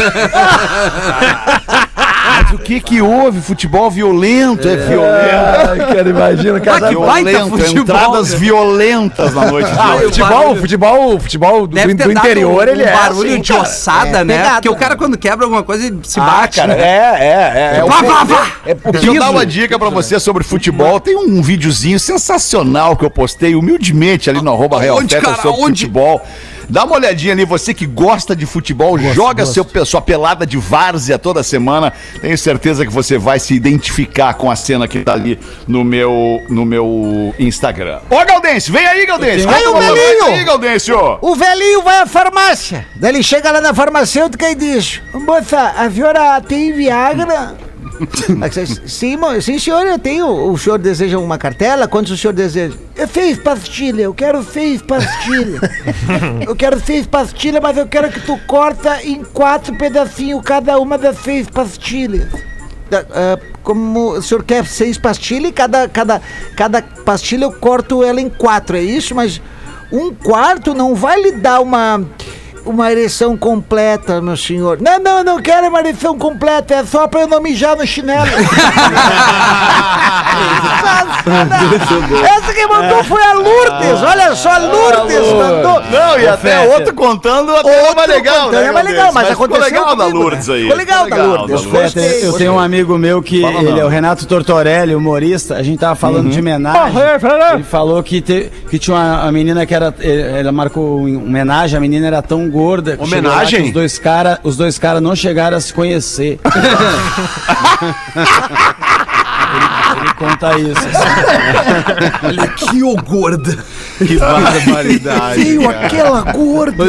Mas o que que houve? Futebol violento, é, violento. Ai, cara, imagina, cara. que baita Violento, futebol, entradas né? violentas na noite de Ah, hoje. futebol, futebol, futebol do, do interior, um, ele é barulho assim, de cara. ossada, É, né? pegada. Porque o cara quando quebra alguma coisa ele se Ah, bate, cara, né? é, é, é. é Vá, vá, vá. É o Deixa eu dar uma dica pra você sobre futebol. Tem um videozinho sensacional que eu postei humildemente ali no arroba Real Onde, cara? sobre Onde? futebol. Dá uma olhadinha ali, você que gosta de futebol, joga Seu, sua pelada de várzea toda semana. Tenho certeza que você vai se identificar com a cena que tá ali no meu, no meu Instagram. Ô, Gaudêncio, vem aí, Gaudêncio. Aí, o velhinho. Aí, Gaudêncio. O velhinho vai à farmácia. Daí ele chega lá na farmacêutica e diz: Moça, a senhora tem Viagra? (laughs) Você, sim, sim, senhor, eu tenho. O senhor deseja uma cartela? Quantos o senhor deseja? Seis pastilhas, eu quero seis pastilhas. (laughs) eu quero seis pastilhas, mas eu quero que tu corta em quatro pedacinhos cada uma das seis pastilhas. Ah, como o senhor quer seis pastilhas e cada, cada, cada pastilha eu corto ela em quatro, é isso? Mas um quarto não vai lhe dar uma, uma ereção completa, meu senhor. Não, não, eu não quero uma ereção completa, é só pra eu não mijar no chinelo. (laughs) Essa que mandou foi a Lourdes, olha só, a Lourdes mandou. Não, e até outro contando até Outro é mais legal, contando, né? é mais legal, mas ficou aconteceu legal da comigo, Lourdes né? aí. Ficou legal da Lourdes. da Gostei, Eu tenho- eu tenho um amigo meu que Fala ele não. é o Renato Tortorelli, humorista. A gente tava falando de homenagem. Ele falou que, te- que tinha uma a menina que era. Ela marcou uma homenagem, a menina era tão gorda. lá Homenagem? que Os dois caras cara não chegaram a se conhecer. (laughs) ele, conta isso. assim. (laughs) Olha que ô gorda. Que barbaridade. Veio aquela gorda.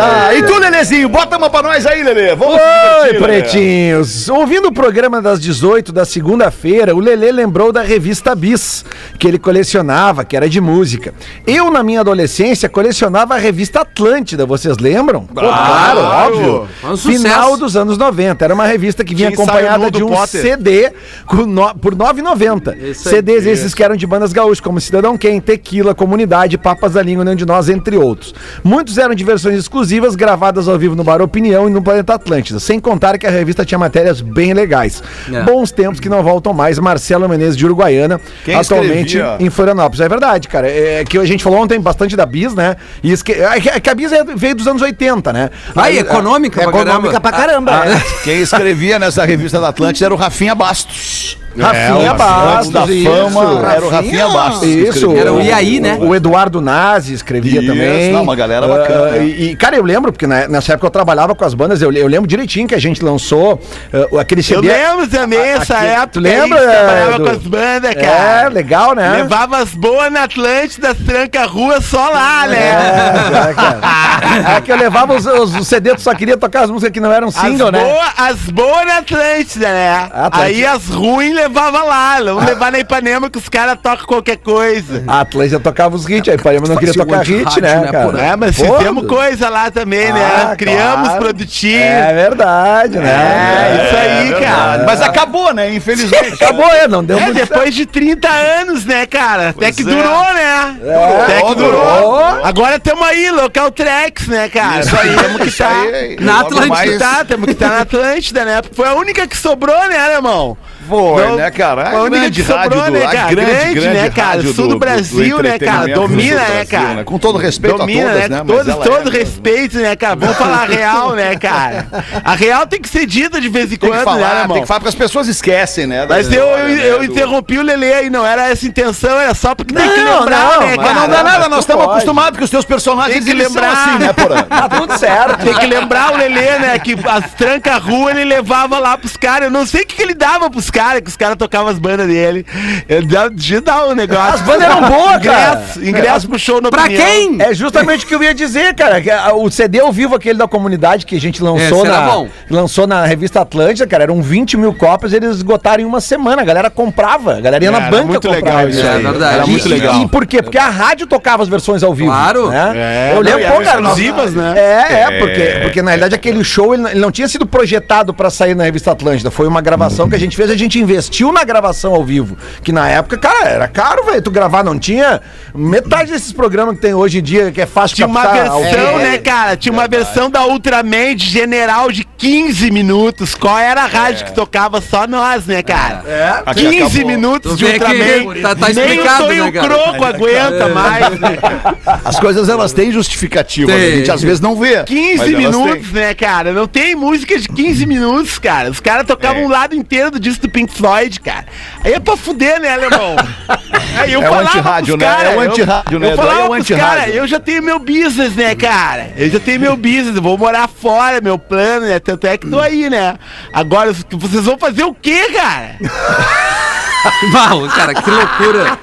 Ah, e tu, Lelezinho, bota uma pra nós aí, Lele. Vamos se Oi, divertir, Lelê. pretinhos! Ouvindo o programa das 18 da segunda-feira, o Lelê lembrou da revista Bis, que ele colecionava, que era de música. Eu, na minha adolescência, colecionava a revista Atlântida, vocês lembram? Pô, claro, óbvio. Um. Final dos anos 90. Era uma revista que vinha ensaio acompanhada de um Potter. CD com no- por R$ 9,90. Isso aí. CDs esses que eram de bandas gaúchas, como Cidadão Quem, Tequila, Comunidade, Papas da Língua, Nenhum de Nós, entre outros. Muitos eram de versões exclusivas, gravadas ao vivo no Bar Opinião e no Planeta Atlântida, sem contar que a revista tinha matérias bem legais. É. Bons tempos que não voltam mais. Marcelo Menezes de Uruguaiana, Quem atualmente escrevia? em Florianópolis. É verdade, cara. É que a gente falou ontem bastante da Bis, né? E isso que, é que- é a Bis é- veio dos anos 80, né? Aí, econômica pra Econômica pra caramba. Ah, é. Quem escrevia nessa revista da Atlântida era o Rafinha Bastos. Rafinha Antes Bastos, da isso. fama, era o Rafinha Bastos. Isso. Era o Iaí, né? O Eduardo Nazi escrevia Isso, também. não, uma galera bacana, né? e, cara, eu lembro, porque na- nessa época eu trabalhava com as bandas, eu, eu lembro direitinho que a gente lançou ah, aquele CD. também essa aqui- época. tu lembra, aí, trabalhava Edu? com as bandas, É, cara. legal, né? Levava as boas na Atlântida, tranca rua só lá, É, né? é, cara. É que eu levava os, os, os CD, tu só queria tocar as músicas que não eram single, as né? boas as boa na Atlântida, né? Atlântida. Aí as ruins levava lá. Não levar na Ipanema que os caras tocam qualquer coisa. A Atlântida tocava os hits, aí Ipanema não queria tocar hit, né, né, cara? É, mas Pô, fizemos coisa lá também, né? Ah, Criamos, claro. É verdade, né? É, isso aí, verdade. cara. Mas acabou, né? Infelizmente. (laughs) Acabou, é, não deu É, muito depois de 30 anos, né, cara? Até Pois que é. durou, né? É, Até que durou. durou. Agora tamo aí, local Trex, né, cara? Isso aí, temos que estar. aí. Na Atlântida. mais- Tá, temos que estar na Atlântida, né? Porque foi a única que sobrou, né, alemão? Foi, Não, né, cara? a única que sobrou, né, cara? Grande, né, cara? rádio Sul do Brasil, né, cara? do Domina, do né, Brasil, cara? né? Com todo respeito Domina, a todas, né? né? Todo, todo é- respeito, né, cara? Vamos falar a real, né, (laughs) cara? A real tem que ser dita de vez em Tem quando, que né, falar, alemão? tem que falar, porque as pessoas esquecem, né? Mas eu, eu, né, eu do- interrompi o Lele aí, não era essa intenção, era só porque tem que lembrar, não, né, cara? Não dá nada, nós estamos acostumados que os teus personagens Tem que são lembrar. assim, né, Porã? (laughs) Tá tudo certo. Tem que lembrar o Lelê, né? Que as tranca-rua ele levava lá pros caras. Eu não sei o que ele dava pros caras, cara que os caras tocavam as bandas dele. Eu De dar um negócio. As bandas eram boas, cara. Ingresso, ingresso pro show no Pra quem? É justamente o que eu ia dizer, cara. O CD ao vivo, aquele da comunidade que a gente lançou, Esse na, bom. lançou na revista Atlântida, cara, eram 20 mil cópias, eles esgotaram em uma semana. A galera comprava, a galera ia É, na era banca muito comprar legal isso É verdade. Era muito E- legal. E por quê? Porque a rádio tocava as versões ao vivo. Claro. Né? É, eu não, lembro, e pô, cara. nós- exclusivas, né? É, é, porque, porque na realidade aquele show ele, ele não tinha sido projetado pra sair na revista Atlântida. Foi uma gravação que a gente fez, a gente investiu na gravação ao vivo. Que na época, cara, era caro, velho. Tu gravar não tinha metade desses programas que tem hoje em dia, que é fácil Tinha uma versão, vivo. né, cara? Tinha uma versão da Ultraman de general de 15 minutos. Qual era a rádio que tocava só nós, né, cara? É. 15 Tu minutos de Ultraman. tá- tá Nem o Tonho né? Croco aguenta mais, né? (laughs) As coisas elas têm justificativa, Tem. a gente às vezes não vê. 15 mas elas minutos, né, cara? Não tem música de 15 minutos, cara. Os caras tocavam É. um lado inteiro do disco do Pink Floyd, cara. Aí é pra fuder, né, alemão? (laughs) Aí eu É o falava pros né? cara, É o eu- antirrádio, né? Eu Daí é o antirrádio. cara, eu já tenho meu business, né, cara? Eu já tenho meu business, eu vou morar fora, meu plano, né? Tanto é que tô aí, né? Agora, vocês vão fazer o quê, cara? (laughs) Uau, cara, que loucura.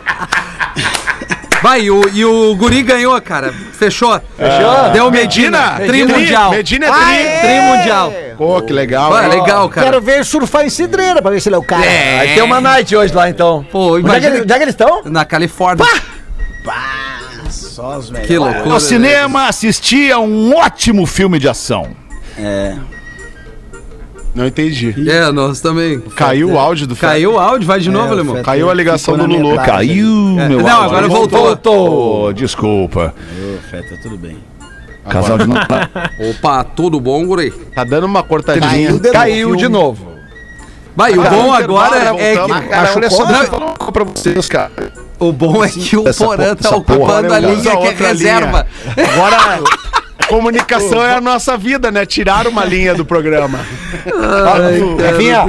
Vai, e o, e o Guri ganhou, cara. Fechou. Fechou. Deu Medina. Tri Medina. mundial. Medina é tri. tri. Tri mundial. Pô, que legal. Hein? legal, cara. Quero ver surfar em cidreira pra ver se ele é o cara. É. Vai ter uma night hoje lá, então. Pô, Onde é que, imagina. onde é que eles estão? Na Califórnia. Só os melhores. Que loucura. No cinema assisti a um ótimo filme de ação. É. Não entendi. É, nós também. Caiu o áudio do Caiu o áudio, vai de novo, o alemão. Feta Caiu a ligação do Lulu. Caiu, meu Não, agora voltou. Voltou. Desculpa. Ô, Feta, tudo bem. Casal de novo. (laughs) Opa, tudo bom, Guri? Tá dando uma cortadinha. Caiu de Caiu novo. de novo. Vai, o bom agora é, é que. Olha só, eu pra vocês, cara. o bom é que o Porã tá ocupando a é linha que é reserva. Agora, (laughs) comunicação é a nossa vida, né? Tirar uma linha do programa. Rafinha,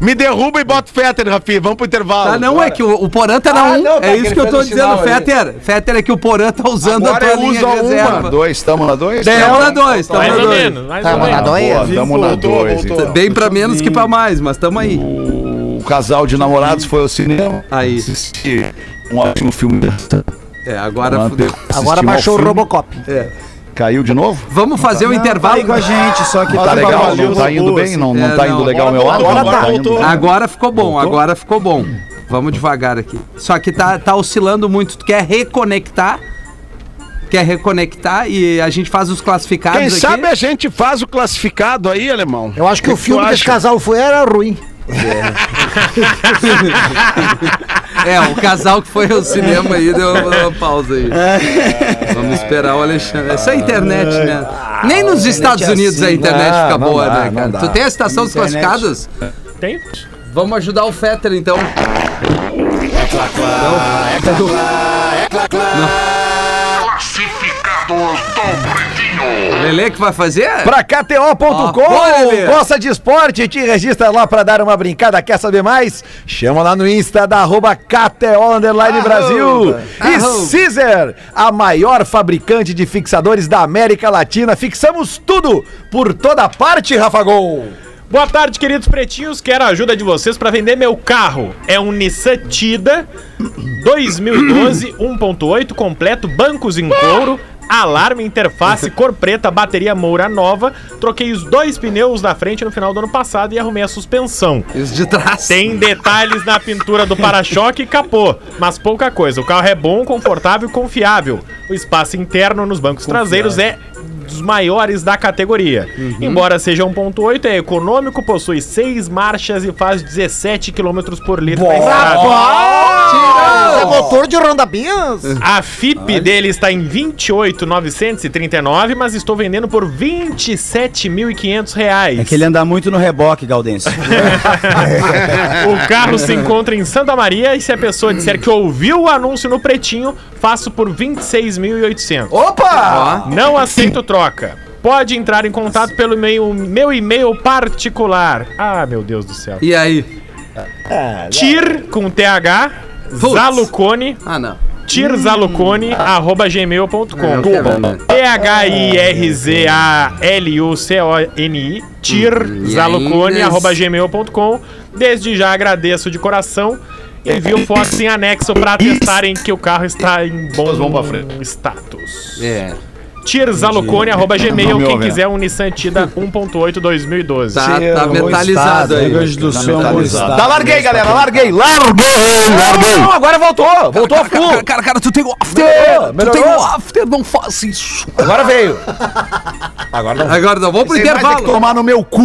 Me derruba e bota o Fetter, Rafinha. Vamos pro intervalo. Tá, não, é que o, o Porã tá na Ah, 1. não, tá, é isso que eu tô dizendo. Fetter. Fetter é que o Porã tá usando Agora a tua linha de a uma, reserva. dois, tamo na dois? Tamo na 2, tamo Mais na ou 2. menos, mais Tá, ou mas menos. na dois? Boa, tamo na Voltou, dois. voltou. então. Bem pra menos que pra mais, mas tamo aí. O casal de namorados foi ao cinema. Aí. Um ótimo filme. É, agora Agora fudeu. Agora baixou o Robocop. Caiu de novo? Vamos fazer o Tá aí intervalo. com a gente, só que Tá tá legal? Não tá indo bem? Não, É, não tá indo não. legal meu Agora áudio? voltou, agora tá indo. voltou. Agora ficou bom, agora ficou bom. Vamos devagar aqui. Só que tá, tá oscilando muito. Tu quer reconectar? Quer reconectar e a gente faz os classificados Quem aqui? sabe a gente faz o classificado aí, alemão? Eu acho que, o tu filme que esse acha? casal foi era ruim. É, o casal que foi ao cinema aí deu uma pausa aí. Vamos esperar o Alexandre. Essa é a internet, né? Nem nos Estados é Unidos a assim. internet fica boa, né, cara? Tu tem a estação dos classificados? Tem? Vamos ajudar o Fetter, então. Lele que vai fazer? Pra. KTO.com, gosta de esporte, te registra lá pra dar uma brincada, quer saber mais? Chama lá no Insta da arroba KTO Underline Brasil. E. Caesar, a maior fabricante de fixadores da América Latina. Fixamos tudo por toda parte, Rafa Gol. Boa tarde, queridos pretinhos. Quero a ajuda de vocês para vender meu carro. É um Nissan Tida 2012 1.8 completo, bancos em couro, alarme, interface, (laughs) cor preta, bateria Moura nova. Troquei os dois pneus da frente no final do ano passado e arrumei a suspensão. Isso de trás. Tem detalhes na pintura do para-choque e capô, mas pouca coisa. O carro é bom, confortável e confiável. O espaço interno nos bancos traseiros é dos maiores da categoria. Embora seja 1.8, é econômico, possui 6 marchas e faz 17 km por litro na estrada. É motor de Ronda Bias? A FIP dele está em 28,939, mas estou vendendo por 27.500 reais. É que ele anda muito no reboque, Gaudêncio. (laughs) O carro se encontra em Santa Maria e se a pessoa disser que ouviu o anúncio no pretinho, faço por 26.800. Opa! Não aceito troca. Pode entrar em contato pelo e-mail, meu e-mail particular. Ah, meu Deus do céu. E aí? Tir com TH, Putz. Zalucone, Ah, não. tirzalucone.gmail.com Tuba. T-H-I-R-Z-A-L-U-C-O-N-I tirzalucone.gmail.com Desde já agradeço de coração. Envio fotos em anexo para atestarem que o carro está em bom status. É. Me quem ouve. quiser (laughs) um Nissan Tida 1.8 2012. Tá, tá metalizado aí. Rio Grande do Sul é bom estado. Tá, larguei, galera, larguei, larguei, larguei. Não, agora voltou. Voltou a full. Cara, cara, tu tem o after! Tu tem o after, não faz isso! Agora veio. Agora não. Agora não, vamos pro é intervalo. tomar no meu cu.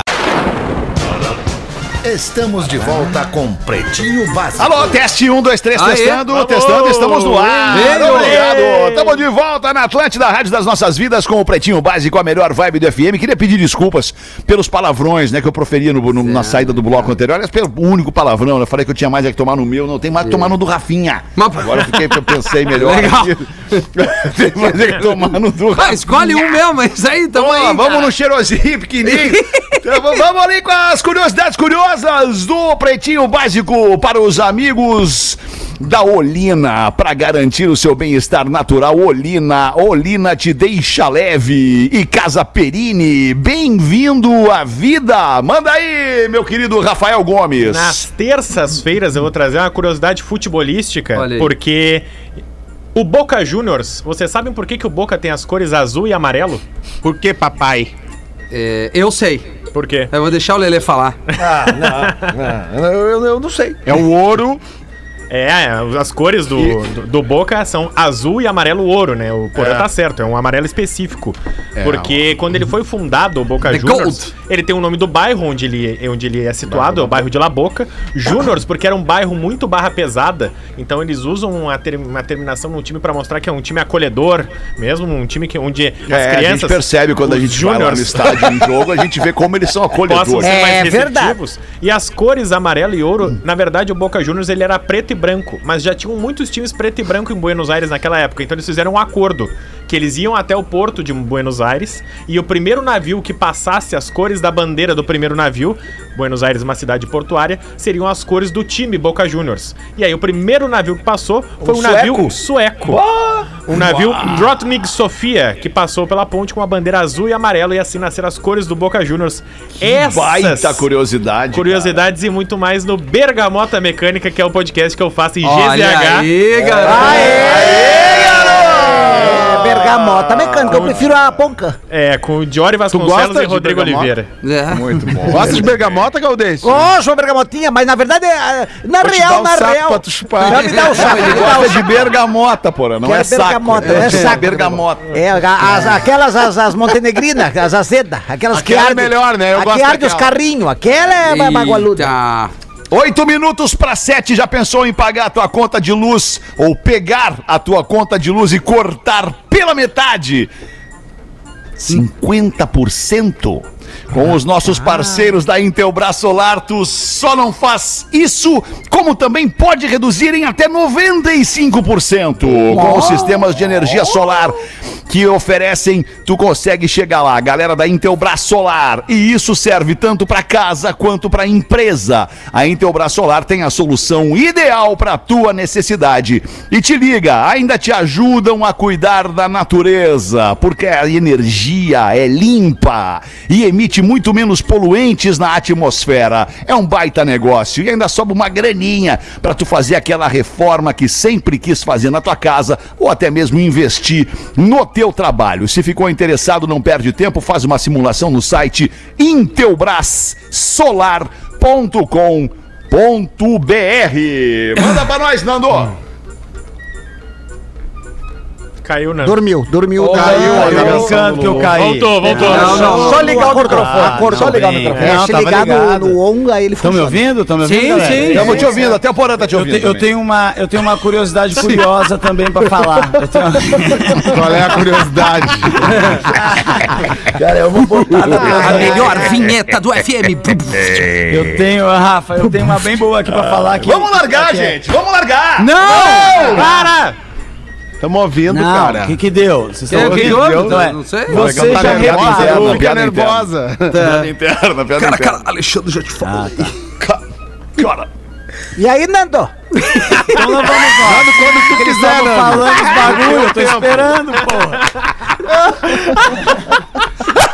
Estamos de volta com Pretinho Básico. Alô, teste 1, 2, 3, Aê. testando, Alô. testando, estamos no ar. Veio. Obrigado. Estamos de volta na Atlântida, Rádio das Nossas Vidas, com o Pretinho Básico, a melhor vibe do FM. Queria pedir desculpas pelos palavrões, né, que eu proferia no- no- na saída do bloco anterior. Aliás, pelo único palavrão, né? Falei que eu tinha mais é que tomar no meu, não tem mais que tomar no do Rafinha. Mas- Agora eu fiquei, eu pensei melhor. Legal. (laughs) tem mais é que tomar no do Ah, escolhe um mesmo, isso aí, tamo Ó, aí. vamos cara. no cheirosinho pequenininho. (laughs) Então, vamos ali com as curiosidades curiosas do Pretinho Básico para os amigos da Olina. Para garantir o seu bem-estar natural, Olina. Olina te deixa leve. E Casa Perini, bem-vindo à vida. Manda aí, meu querido Rafael Gomes. Nas terças-feiras eu vou trazer uma curiosidade futebolística, porque o Boca Juniors, vocês sabem por que, que o Boca tem as cores azul e amarelo? Por que, papai? É, eu sei. Por quê? Eu vou deixar o Lelê falar. Eu, eu- eu não sei. É o ouro. É, as cores do, do, do Boca são azul e amarelo ouro, né? O Porã tá certo, é um amarelo específico. porque quando ele foi fundado, o Boca The Juniors, Gold. ele tem o nome do bairro onde ele, onde ele é situado, é o bairro de La Boca. Juniors, porque era um bairro muito barra pesada, então eles usam uma, ter- uma terminação no time pra mostrar que é um time acolhedor, mesmo um time que, onde as É, a crianças... gente percebe quando a gente vai lá no juniors- estádio em (laughs) jogo, a gente vê como eles são possam acolhedores. ser É mais verdade. E as cores amarelo e ouro, na verdade, o Boca Juniors ele era preto e branco, mas já tinham muitos times preto e branco em Buenos Aires naquela época, então eles fizeram um acordo que eles iam até o porto de Buenos Aires e o primeiro navio que passasse as cores da bandeira do primeiro navio, Buenos Aires, uma cidade portuária, seriam as cores do time Boca Juniors. E aí o primeiro navio que passou foi um, navio sueco. Um navio Drotnik Sofia, que passou pela ponte com a bandeira azul e amarelo e assim nasceram as cores do Boca Juniors. Essas Baita curiosidade. curiosidades e muito mais no Bergamota Mecânica, que é o podcast que eu faço em Olha GZH. aí, garoto. É, bergamota mecânica, eu prefiro a ponca. É, com o Diori Vasconcelos e Rodrigo? Oliveira. É. Muito bom. Gosta de bergamota, Galdêncio? Gosto, bergamotinha, mas na verdade, é, na Vou te real, dar na saco real. pra tu chupar. Não, me dá o saco, me Ele gosta de bergamota, porra, não Que é, é saco. bergamota, é saco. bergamota. É, as, aquelas, as, as montenegrinas, as azedas, aquelas Aquela é que ardem. melhor, né? Eu a gosto que arde os carrinhos, aquela é bagualuda. Oito minutos para sete, já pensou em pagar a tua conta de luz ou pegar a tua conta de luz e cortar pela metade? 50%? Com os nossos parceiros da Intelbras Solar, tu só não faz isso, como também pode reduzir em até 95%. Com os sistemas de energia solar que oferecem, tu consegue chegar lá. Galera da Intelbras Solar. E isso serve tanto para casa quanto para empresa. A Intelbras Solar tem a solução ideal para tua necessidade. E te liga, ainda te ajudam a cuidar da natureza, porque a energia é limpa e emite muito menos poluentes na atmosfera. É um baita negócio e ainda sobra uma graninha para tu fazer aquela reforma que sempre quis fazer na tua casa ou até mesmo investir no teu trabalho. Se ficou interessado, não perde tempo, faz uma simulação no site intelbrasolar.com.br. Manda pra nós, Nando. Caiu, né? Dormiu, dormiu. Caiu, Tá tá brincando que eu caí. Voltou, voltou. Não, não, Só ligar o microfone. Ah, Acordou. só ligar o microfone. É, Não, se ligar no, ligado. no on, aí ele Estão me ouvindo? Estão me ouvindo, Sim, galera? sim. Estamos te ouvindo, até o Porã tá te Eu, ouvindo. te- eu tenho uma, eu tenho uma curiosidade curiosa também pra falar. Eu tenho, (laughs) Qual é a curiosidade? (laughs) cara, eu vou botar na (laughs) A melhor vinheta do FM. Eu tenho, Rafa, eu tenho uma bem boa aqui pra falar. Que, Vamos largar, é- gente. Vamos largar. Não! Para! Tamo ouvindo, Não, cara. o que que deu? Vocês estão ouvindo? que houve? Então é, Não sei. Você Tá já nervosa, reparou... Piada Fica interna. nervosa. Piada interna, piada Cara, interna. cara, Alexandre já te falou. Ah, tá. Cara, E aí, Nando? Então nós vamos lá. Quando tu Eles quiser, Nando. falando os bagulho, eu tô esperando, porra.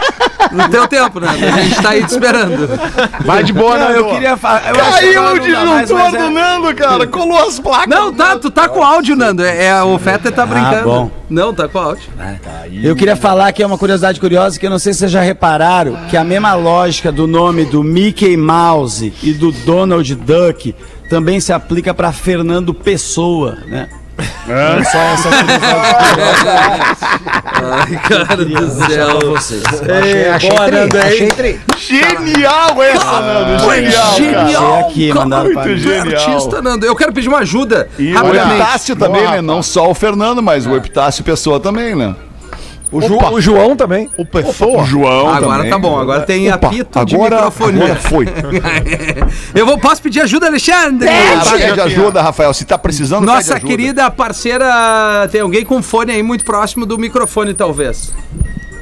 (laughs) No teu tempo, né? A gente tá aí te esperando. Vai de boa, Não, Nando. eu queria falar... Caiu o disjuntor do Nando, cara. Colou as placas. Não, tá, tu tá com áudio, Nando. É, é, o Fetter tá brincando. bom. Não, tá com áudio. Eu queria falar que é uma curiosidade curiosa que eu não sei se vocês já repararam que a mesma lógica do nome do Mickey Mouse e do Donald Duck também se aplica para Fernando Pessoa, né? Não só curiosa, Ai, cara do céu. vocês. Ei, Achei boa, tri, Nando, achei tri. Genial essa, Nando. Genial, cara. Achei aqui, mandaram pra Muito é genial. artista, Nando. Eu quero pedir uma ajuda. E o. Epitácio também, né? Não só o Fernando, mas o Epitácio Pessoa também, né? O, Ju- o João também. O pessoa. O João Agora também. tá bom, agora tem Opa, apito de agora, microfonia. agora foi. (laughs) Eu vou, posso pedir ajuda, Alexandre? Pede de ajuda, Rafael. Se tá precisando, pede Nossa ajuda. querida parceira, tem alguém com fone aí muito próximo do microfone, talvez.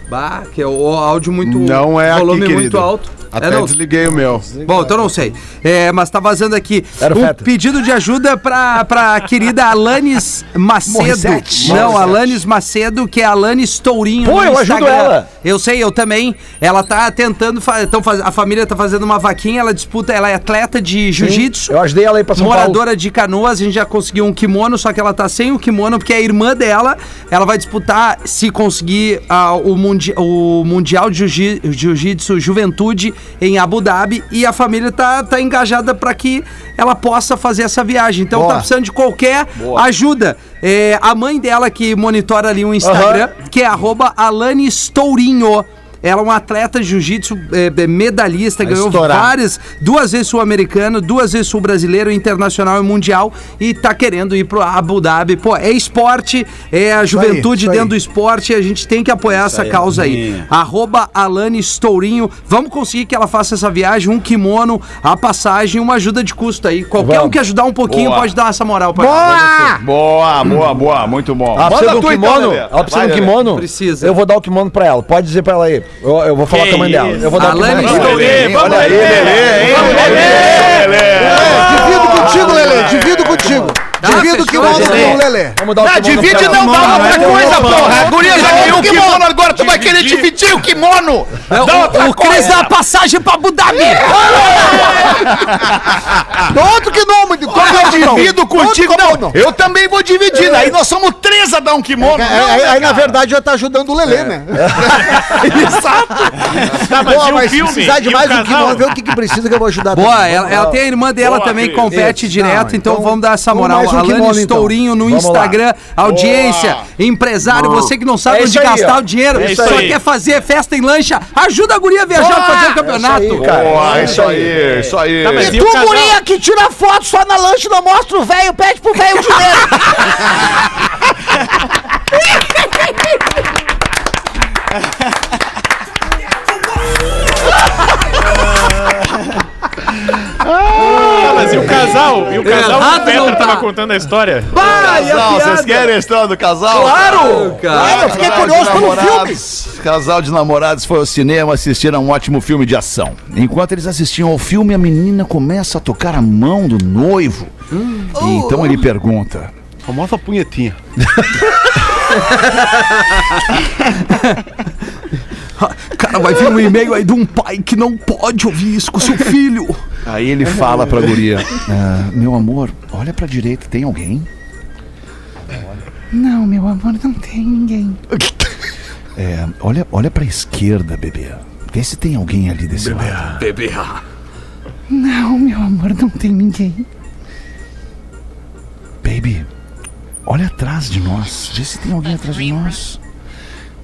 Bah, que é o áudio muito. Não é aqui, volume muito querido. alto. Até é, não. desliguei o meu. Bom, então não sei. É, mas tá vazando aqui. Era um Fetter. pedido de ajuda pra, pra querida Alanis Macedo. Morissette. Não, Alanis Macedo, que é Alanis Tourinho. Pô, no eu ajudo ela. Eu sei, eu também. Ela tá tentando. fa- Então, faz- a família tá fazendo uma vaquinha, ela disputa, ela é atleta de jiu-jitsu. Eu ajudei ela aí pra São Paulo. Moradora de Canoas, a gente já conseguiu um kimono, só que ela tá sem o kimono, porque a irmã dela, ela vai disputar, se conseguir, ah, o, mundi o Mundial de Jiu- Jiu-Jitsu Juventude em Abu Dhabi, e a família tá, tá engajada para que ela possa fazer essa viagem. Então tá precisando de qualquer ajuda. É, a mãe dela que monitora ali o Instagram, que é arroba Alane Stourinho. Ela é uma atleta de jiu-jitsu é, é, medalhista, ganhou estourar. várias, duas vezes sul-americano, duas vezes sul-brasileiro, internacional e mundial, e tá querendo ir pro Abu Dhabi. Pô, é esporte, é a juventude isso aí. dentro do esporte, e a gente tem que apoiar essa aí, causa aí. minha. Arroba Alane Stourinho, vamos conseguir que ela faça essa viagem, um kimono, a passagem, uma ajuda de custo aí. Qualquer Vamos. um que ajudar um pouquinho Boa. pode dar essa moral pra Boa! Boa, boa, boa. Muito bom. Um tu, então, kimono. Lelê. ela precisa Vai, de um Lelê. kimono. Precisa. Eu vou dar o kimono pra ela. Pode dizer pra ela aí. Eu, eu vou falar Que com a mãe dela. Eu vou dar Alane pra ela. Stourinho. Olha aí, Lelê, hein? Divido contigo, Lelê. Divido contigo. Divido o kimono com o Lelê. Vamos dar o Não, kimono divide não, dá outra coisa, porra. A guria já ganhou o kimono, agora tu vai querer Dividir. o kimono. Não, Dá outra o, o Cris coisa. dá passagem pra Abu Dhabi! (laughs) Outro que não, muito Eu divido contigo, não. kimono. Eu também vou dividir. Aí nós somos três a dar um kimono. É, Aí, né, na verdade, já tá ajudando o Lelê, né? (laughs) Tá, mas mas se filme? precisar de o mais um kimono, vê o que, precisa que eu vou ajudar. Boa, ela, tem a irmã dela também, compete direto, então, então, vamos dar essa moral. Mais um Alane kimono, então. Stourinho no Vamos lá. Instagram, audiência, empresário, você que não sabe É onde aí, gastar ó. o dinheiro, É só aí. quer fazer festa em lancha, ajuda a guria a viajar pra fazer o campeonato. isso aí, cara. Boa, isso aí, isso aí. Tá, mas E o tu, casal? guria, que tira foto só na lanche, não mostra o velho, pede pro velho o dinheiro. Tá, mas e o casal? E o casal Errado não Petra tá. tava contando a história? Casal, vocês querem a história do casal? Claro, cara. eu fiquei Casal de curioso pelo namorados. Casal de namorados foi ao cinema assistir a um ótimo filme de ação. Enquanto eles assistiam ao filme, a menina começa a tocar a mão do noivo. E então ele pergunta: Famosa punhetinha. (laughs) Cara, vai vir um e-mail aí de um pai que não pode ouvir isso com seu filho. Aí ele fala pra guria: "Ah, Meu amor, olha pra direita, tem alguém? Não, meu amor, não tem ninguém. É, olha, olha pra esquerda, bebê. Vê se tem alguém ali desse lado. Bebê. Não, meu amor, não tem ninguém. Baby, olha atrás de nós. Vê se tem alguém atrás de nós.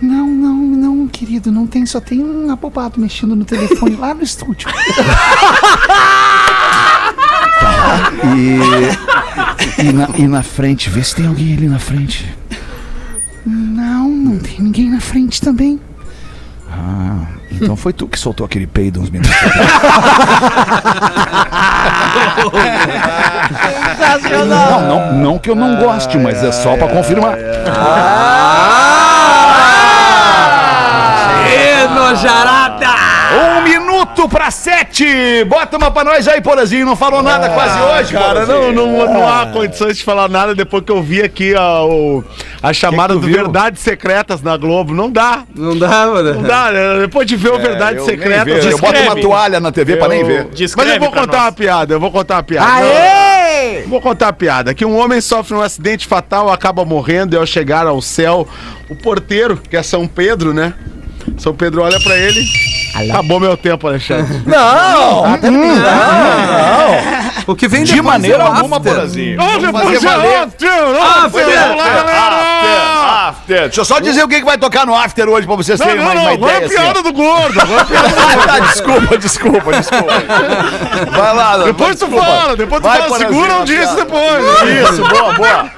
Não, não, não, querido, não tem, só tem um abobado mexendo no telefone lá no estúdio. Tá, e, e, na, e na frente, vê se tem alguém ali na frente. Não, não tem ninguém na frente também. Ah, então foi tu que soltou aquele peido uns minutos atrás. Não, não, não que eu não goste, mas é só pra confirmar. Um minuto pra sete! Bota uma pra nós aí, Porazinho. Não falou nada quase hoje, Cara, não, Porazinho. não, não há condições de falar nada depois que eu vi aqui a, o- a chamada tu do viu? Verdades Secretas na Globo. Não dá. Não dá, mano. Não dá, né? Depois de ver o Verdades É, eu nem Secretas. Eu boto uma toalha na TV pra nem ver. Mas Descreve eu vou contar nós. uma piada, eu vou contar uma piada. Aê! Vou contar a piada. Que um homem sofre um acidente fatal, acaba morrendo e ao chegar ao céu, o porteiro, que é São Pedro, né? São Pedro olha pra ele. Acabou meu tempo, Alexandre. (laughs) Não! O que vem De depois maneira é o alguma, after. Porazinho. Ô, Vamos depois fazer é valer. after, After, after, After, after. Deixa eu só dizer o que que vai tocar no after hoje pra vocês Não, terem não, uma, não, uma é ideia. a assim, ó. piada do (laughs) gordo. É Ah, tá, desculpa, desculpa, desculpa. Vai lá, Depois tu desculpa. fala, depois tu Vai, fala, segura um dia depois. Isso, boa, boa.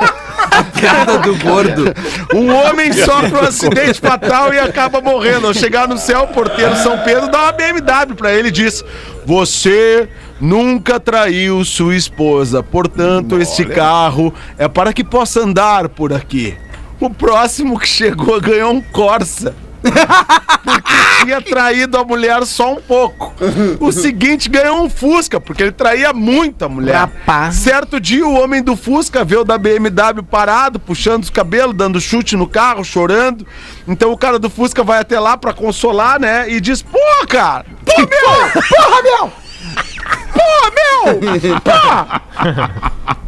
Piada do gordo. Um homem sofre um acidente fatal e acaba morrendo. Ao chegar no céu, o porteiro São Pedro dá uma BMW pra ele e diz: Você nunca traiu sua esposa, portanto, este carro é para que possa andar por aqui. O próximo que chegou ganhou um Corsa. Porque tinha traído a mulher só um pouco. O seguinte ganhou um Fusca, porque ele traía muito a mulher. Rapaz. Certo dia, o homem do Fusca vê o da BMW parado, puxando os cabelos, dando chute no carro, chorando. Então o cara do Fusca vai até lá pra consolar, né? E diz: Pô, cara! Pô, meu! Porra, meu! Pô, meu! Pô!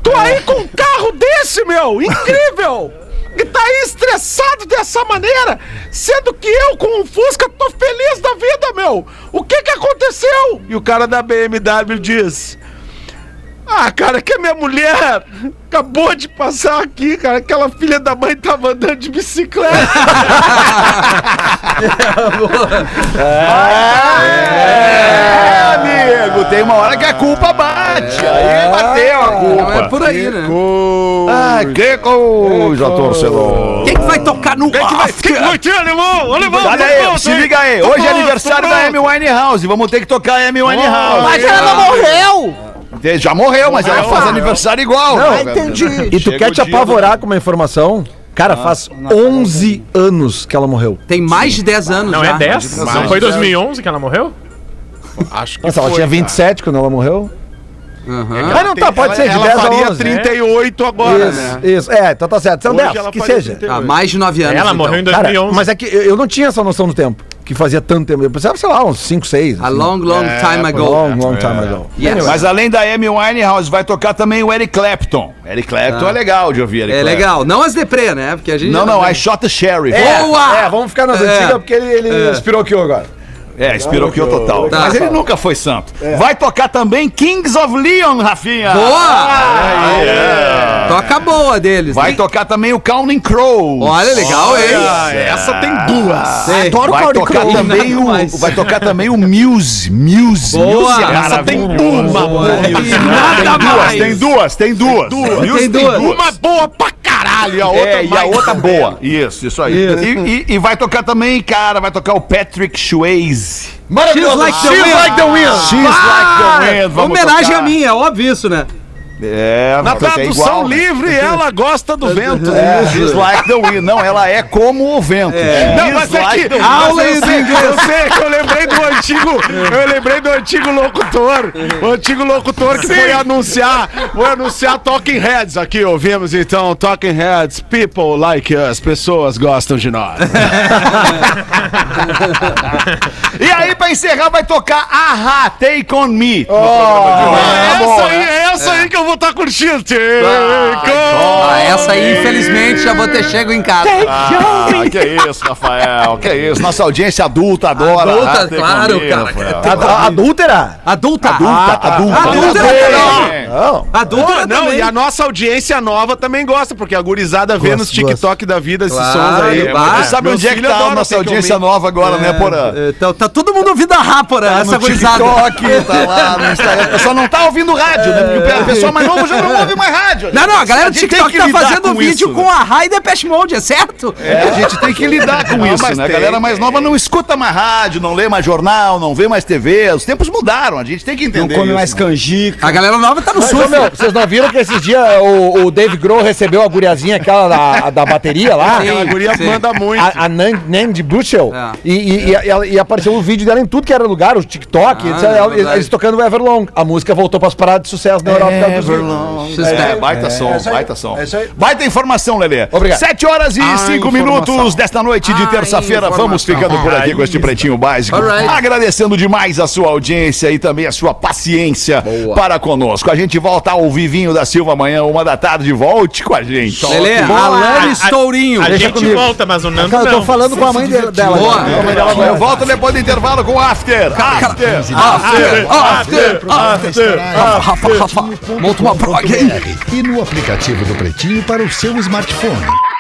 Tô aí com um carro desse, meu! Incrível! E tá aí estressado dessa maneira, sendo que eu com um Fusca tô feliz da vida, meu! O que que aconteceu? E o cara da BMW diz: ah, cara, que a minha mulher acabou de passar aqui, cara. Aquela filha da mãe tava andando de bicicleta. (laughs) É, amigo, tem uma hora que a culpa bate. Aí bateu a culpa. Não é por aí, né? Ah, que coisa, torcedor. Quem que vai tocar no Quem que vai, quem que vai ter, alemão? Alemão, Olha aí, pronto, se hein? liga aí. Hoje é aniversário da. Amy Winehouse. Vamos ter que tocar a Amy Winehouse. Mas ela não morreu! Já morreu, mas ela faz aniversário igual. Ah, né? entendi. E tu quer te apavorar com uma informação? Cara, faz 11 anos que ela morreu. Tem mais de 10 anos Não já. é 10? Não foi 2011 que ela morreu? Acho que Nossa, ela foi, tinha cara. 27 quando ela morreu. Aham. Ah, não, tá, pode ela, ser, de ela 10 a faria 11. 38 agora, Isso, né? isso. É, então tá certo. São Hoje 10, ela que faria seja. 38. Ah, mais de 9 anos. Ela então. morreu em Cara, 2011. mas é que eu eu não tinha essa noção do tempo. Que fazia tanto tempo. Eu pensava, sei lá, uns 5, 6. A long, long É, time ago. Long, long time ago. Yes. Mas além da Amy Winehouse, vai tocar também o Eric Clapton. Eric Clapton é legal de ouvir, Eric É Clapton. legal. Não as deprê, né? Porque a gente. Não, não, I Shot the Sheriff. É, Boa! é, vamos ficar nas É. antigas porque ele, ele espiroqueou agora. É, espiroqueou total. Tá. Mas ele nunca foi santo. Vai tocar também Kings of Leon, Rafinha. Boa! É. Toca boa deles. Vai hein? tocar também o Counting Crows. Olha, legal, hein? Ah, essa tem duas. Sei. Adoro Vai Caudy tocar, Crow. também Nada o, mais. vai tocar também o Muse. Muse. Boa. Muse é Essa tem uma boa. E Tem nada duas, mais. tem duas, tem duas. Muse Tem duas. Uma boa pra caralho, e a outra É, e a outra ou boa. Isso, isso aí. E, e- e vai tocar também, cara, vai tocar o Patrick Swayze. She's like the wind. like the wind. She's like the wind. Vamos Homenagem tocar. a mim, é óbvio isso, né? É, Na é tradução né? livre, ela gosta do (laughs) vento. É, she's like the wind. Não, ela é como o vento. Não, She's mas é like que. the wind. Mas eu sei, eu sei que eu lembrei do antigo. Eu lembrei do antigo locutor. O antigo locutor que foi anunciar. Foi anunciar Talking Heads aqui. Ouvimos então Talking Heads. People like us. Pessoas gostam de nós. (laughs) E aí, pra encerrar, vai tocar Aha, Take On Me. Ah, bom, essa aí, é essa aí que eu vou estar curtindo. Take Ah, essa aí, infelizmente, já vou ter chego em casa. Ah, que isso, Rafael, que isso. Nossa audiência adulta adora. Adulta, Ah, claro, cara. Adúltera? Adulta. Adulta, adulta. Adulta também. Não. Adulta Pô, não, e a nossa audiência nova também gosta, porque a gurizada vê nos TikTok da vida esses Claro, sons aí. Sabe onde é que tá a nossa audiência nova agora, né, Porã? É, tá, tá todo mundo ouvindo a Rápora, Tá essa gurizada. TikTok, tá lá no Instagram. (laughs) A pessoa não tá ouvindo rádio, né? Porque o o pessoal mais novo já não ouve mais rádio. Não, não, a galera do TikTok tá fazendo com vídeo isso, com né? a Rai da Pest Mode, é certo? É, a gente tem que lidar com (laughs) isso, mas né? A tem, galera mais nova não escuta mais rádio, não lê mais jornal, não vê mais TV. Os tempos mudaram, a gente tem que Não entender come isso, mais né? canjica. A galera nova tá no Mas, surf. meu, vocês não viram que esses dias o, o Dave Grohl recebeu a guriazinha aquela da, da bateria lá? Sim. A guria Sim. manda muito. A, a Nan- Nandy Bushel. É. E, e, e, ela- e apareceu um vídeo dela em tudo que era lugar, o TikTok, Ah, é verdade. eles tocando o Everlong. A música voltou pras paradas de sucesso na Europa. por causa dos vídeos. É, baita som, baita som. é. Baita informação, Lelê. Obrigado. 7 horas e A 5 informação. minutos desta noite de A terça-feira. Vamos ficando por aqui com este Pretinho Básico. Alright. Agradecendo demais a sua audiência e também a sua paciência para conosco. A gente volta ao Vivinho da Silva amanhã, uma da tarde. Volte com a gente. Lelê, Alane Stourinho. A Deixa gente comigo. volta, mas o Nando Cara, eu tô não. falando com a mãe dela. Boa. Eu volto depois do intervalo com o After. After. After, after, after. Rafa, Rafa, monta uma prog. E no aplicativo do Pretinho para o seu smartphone.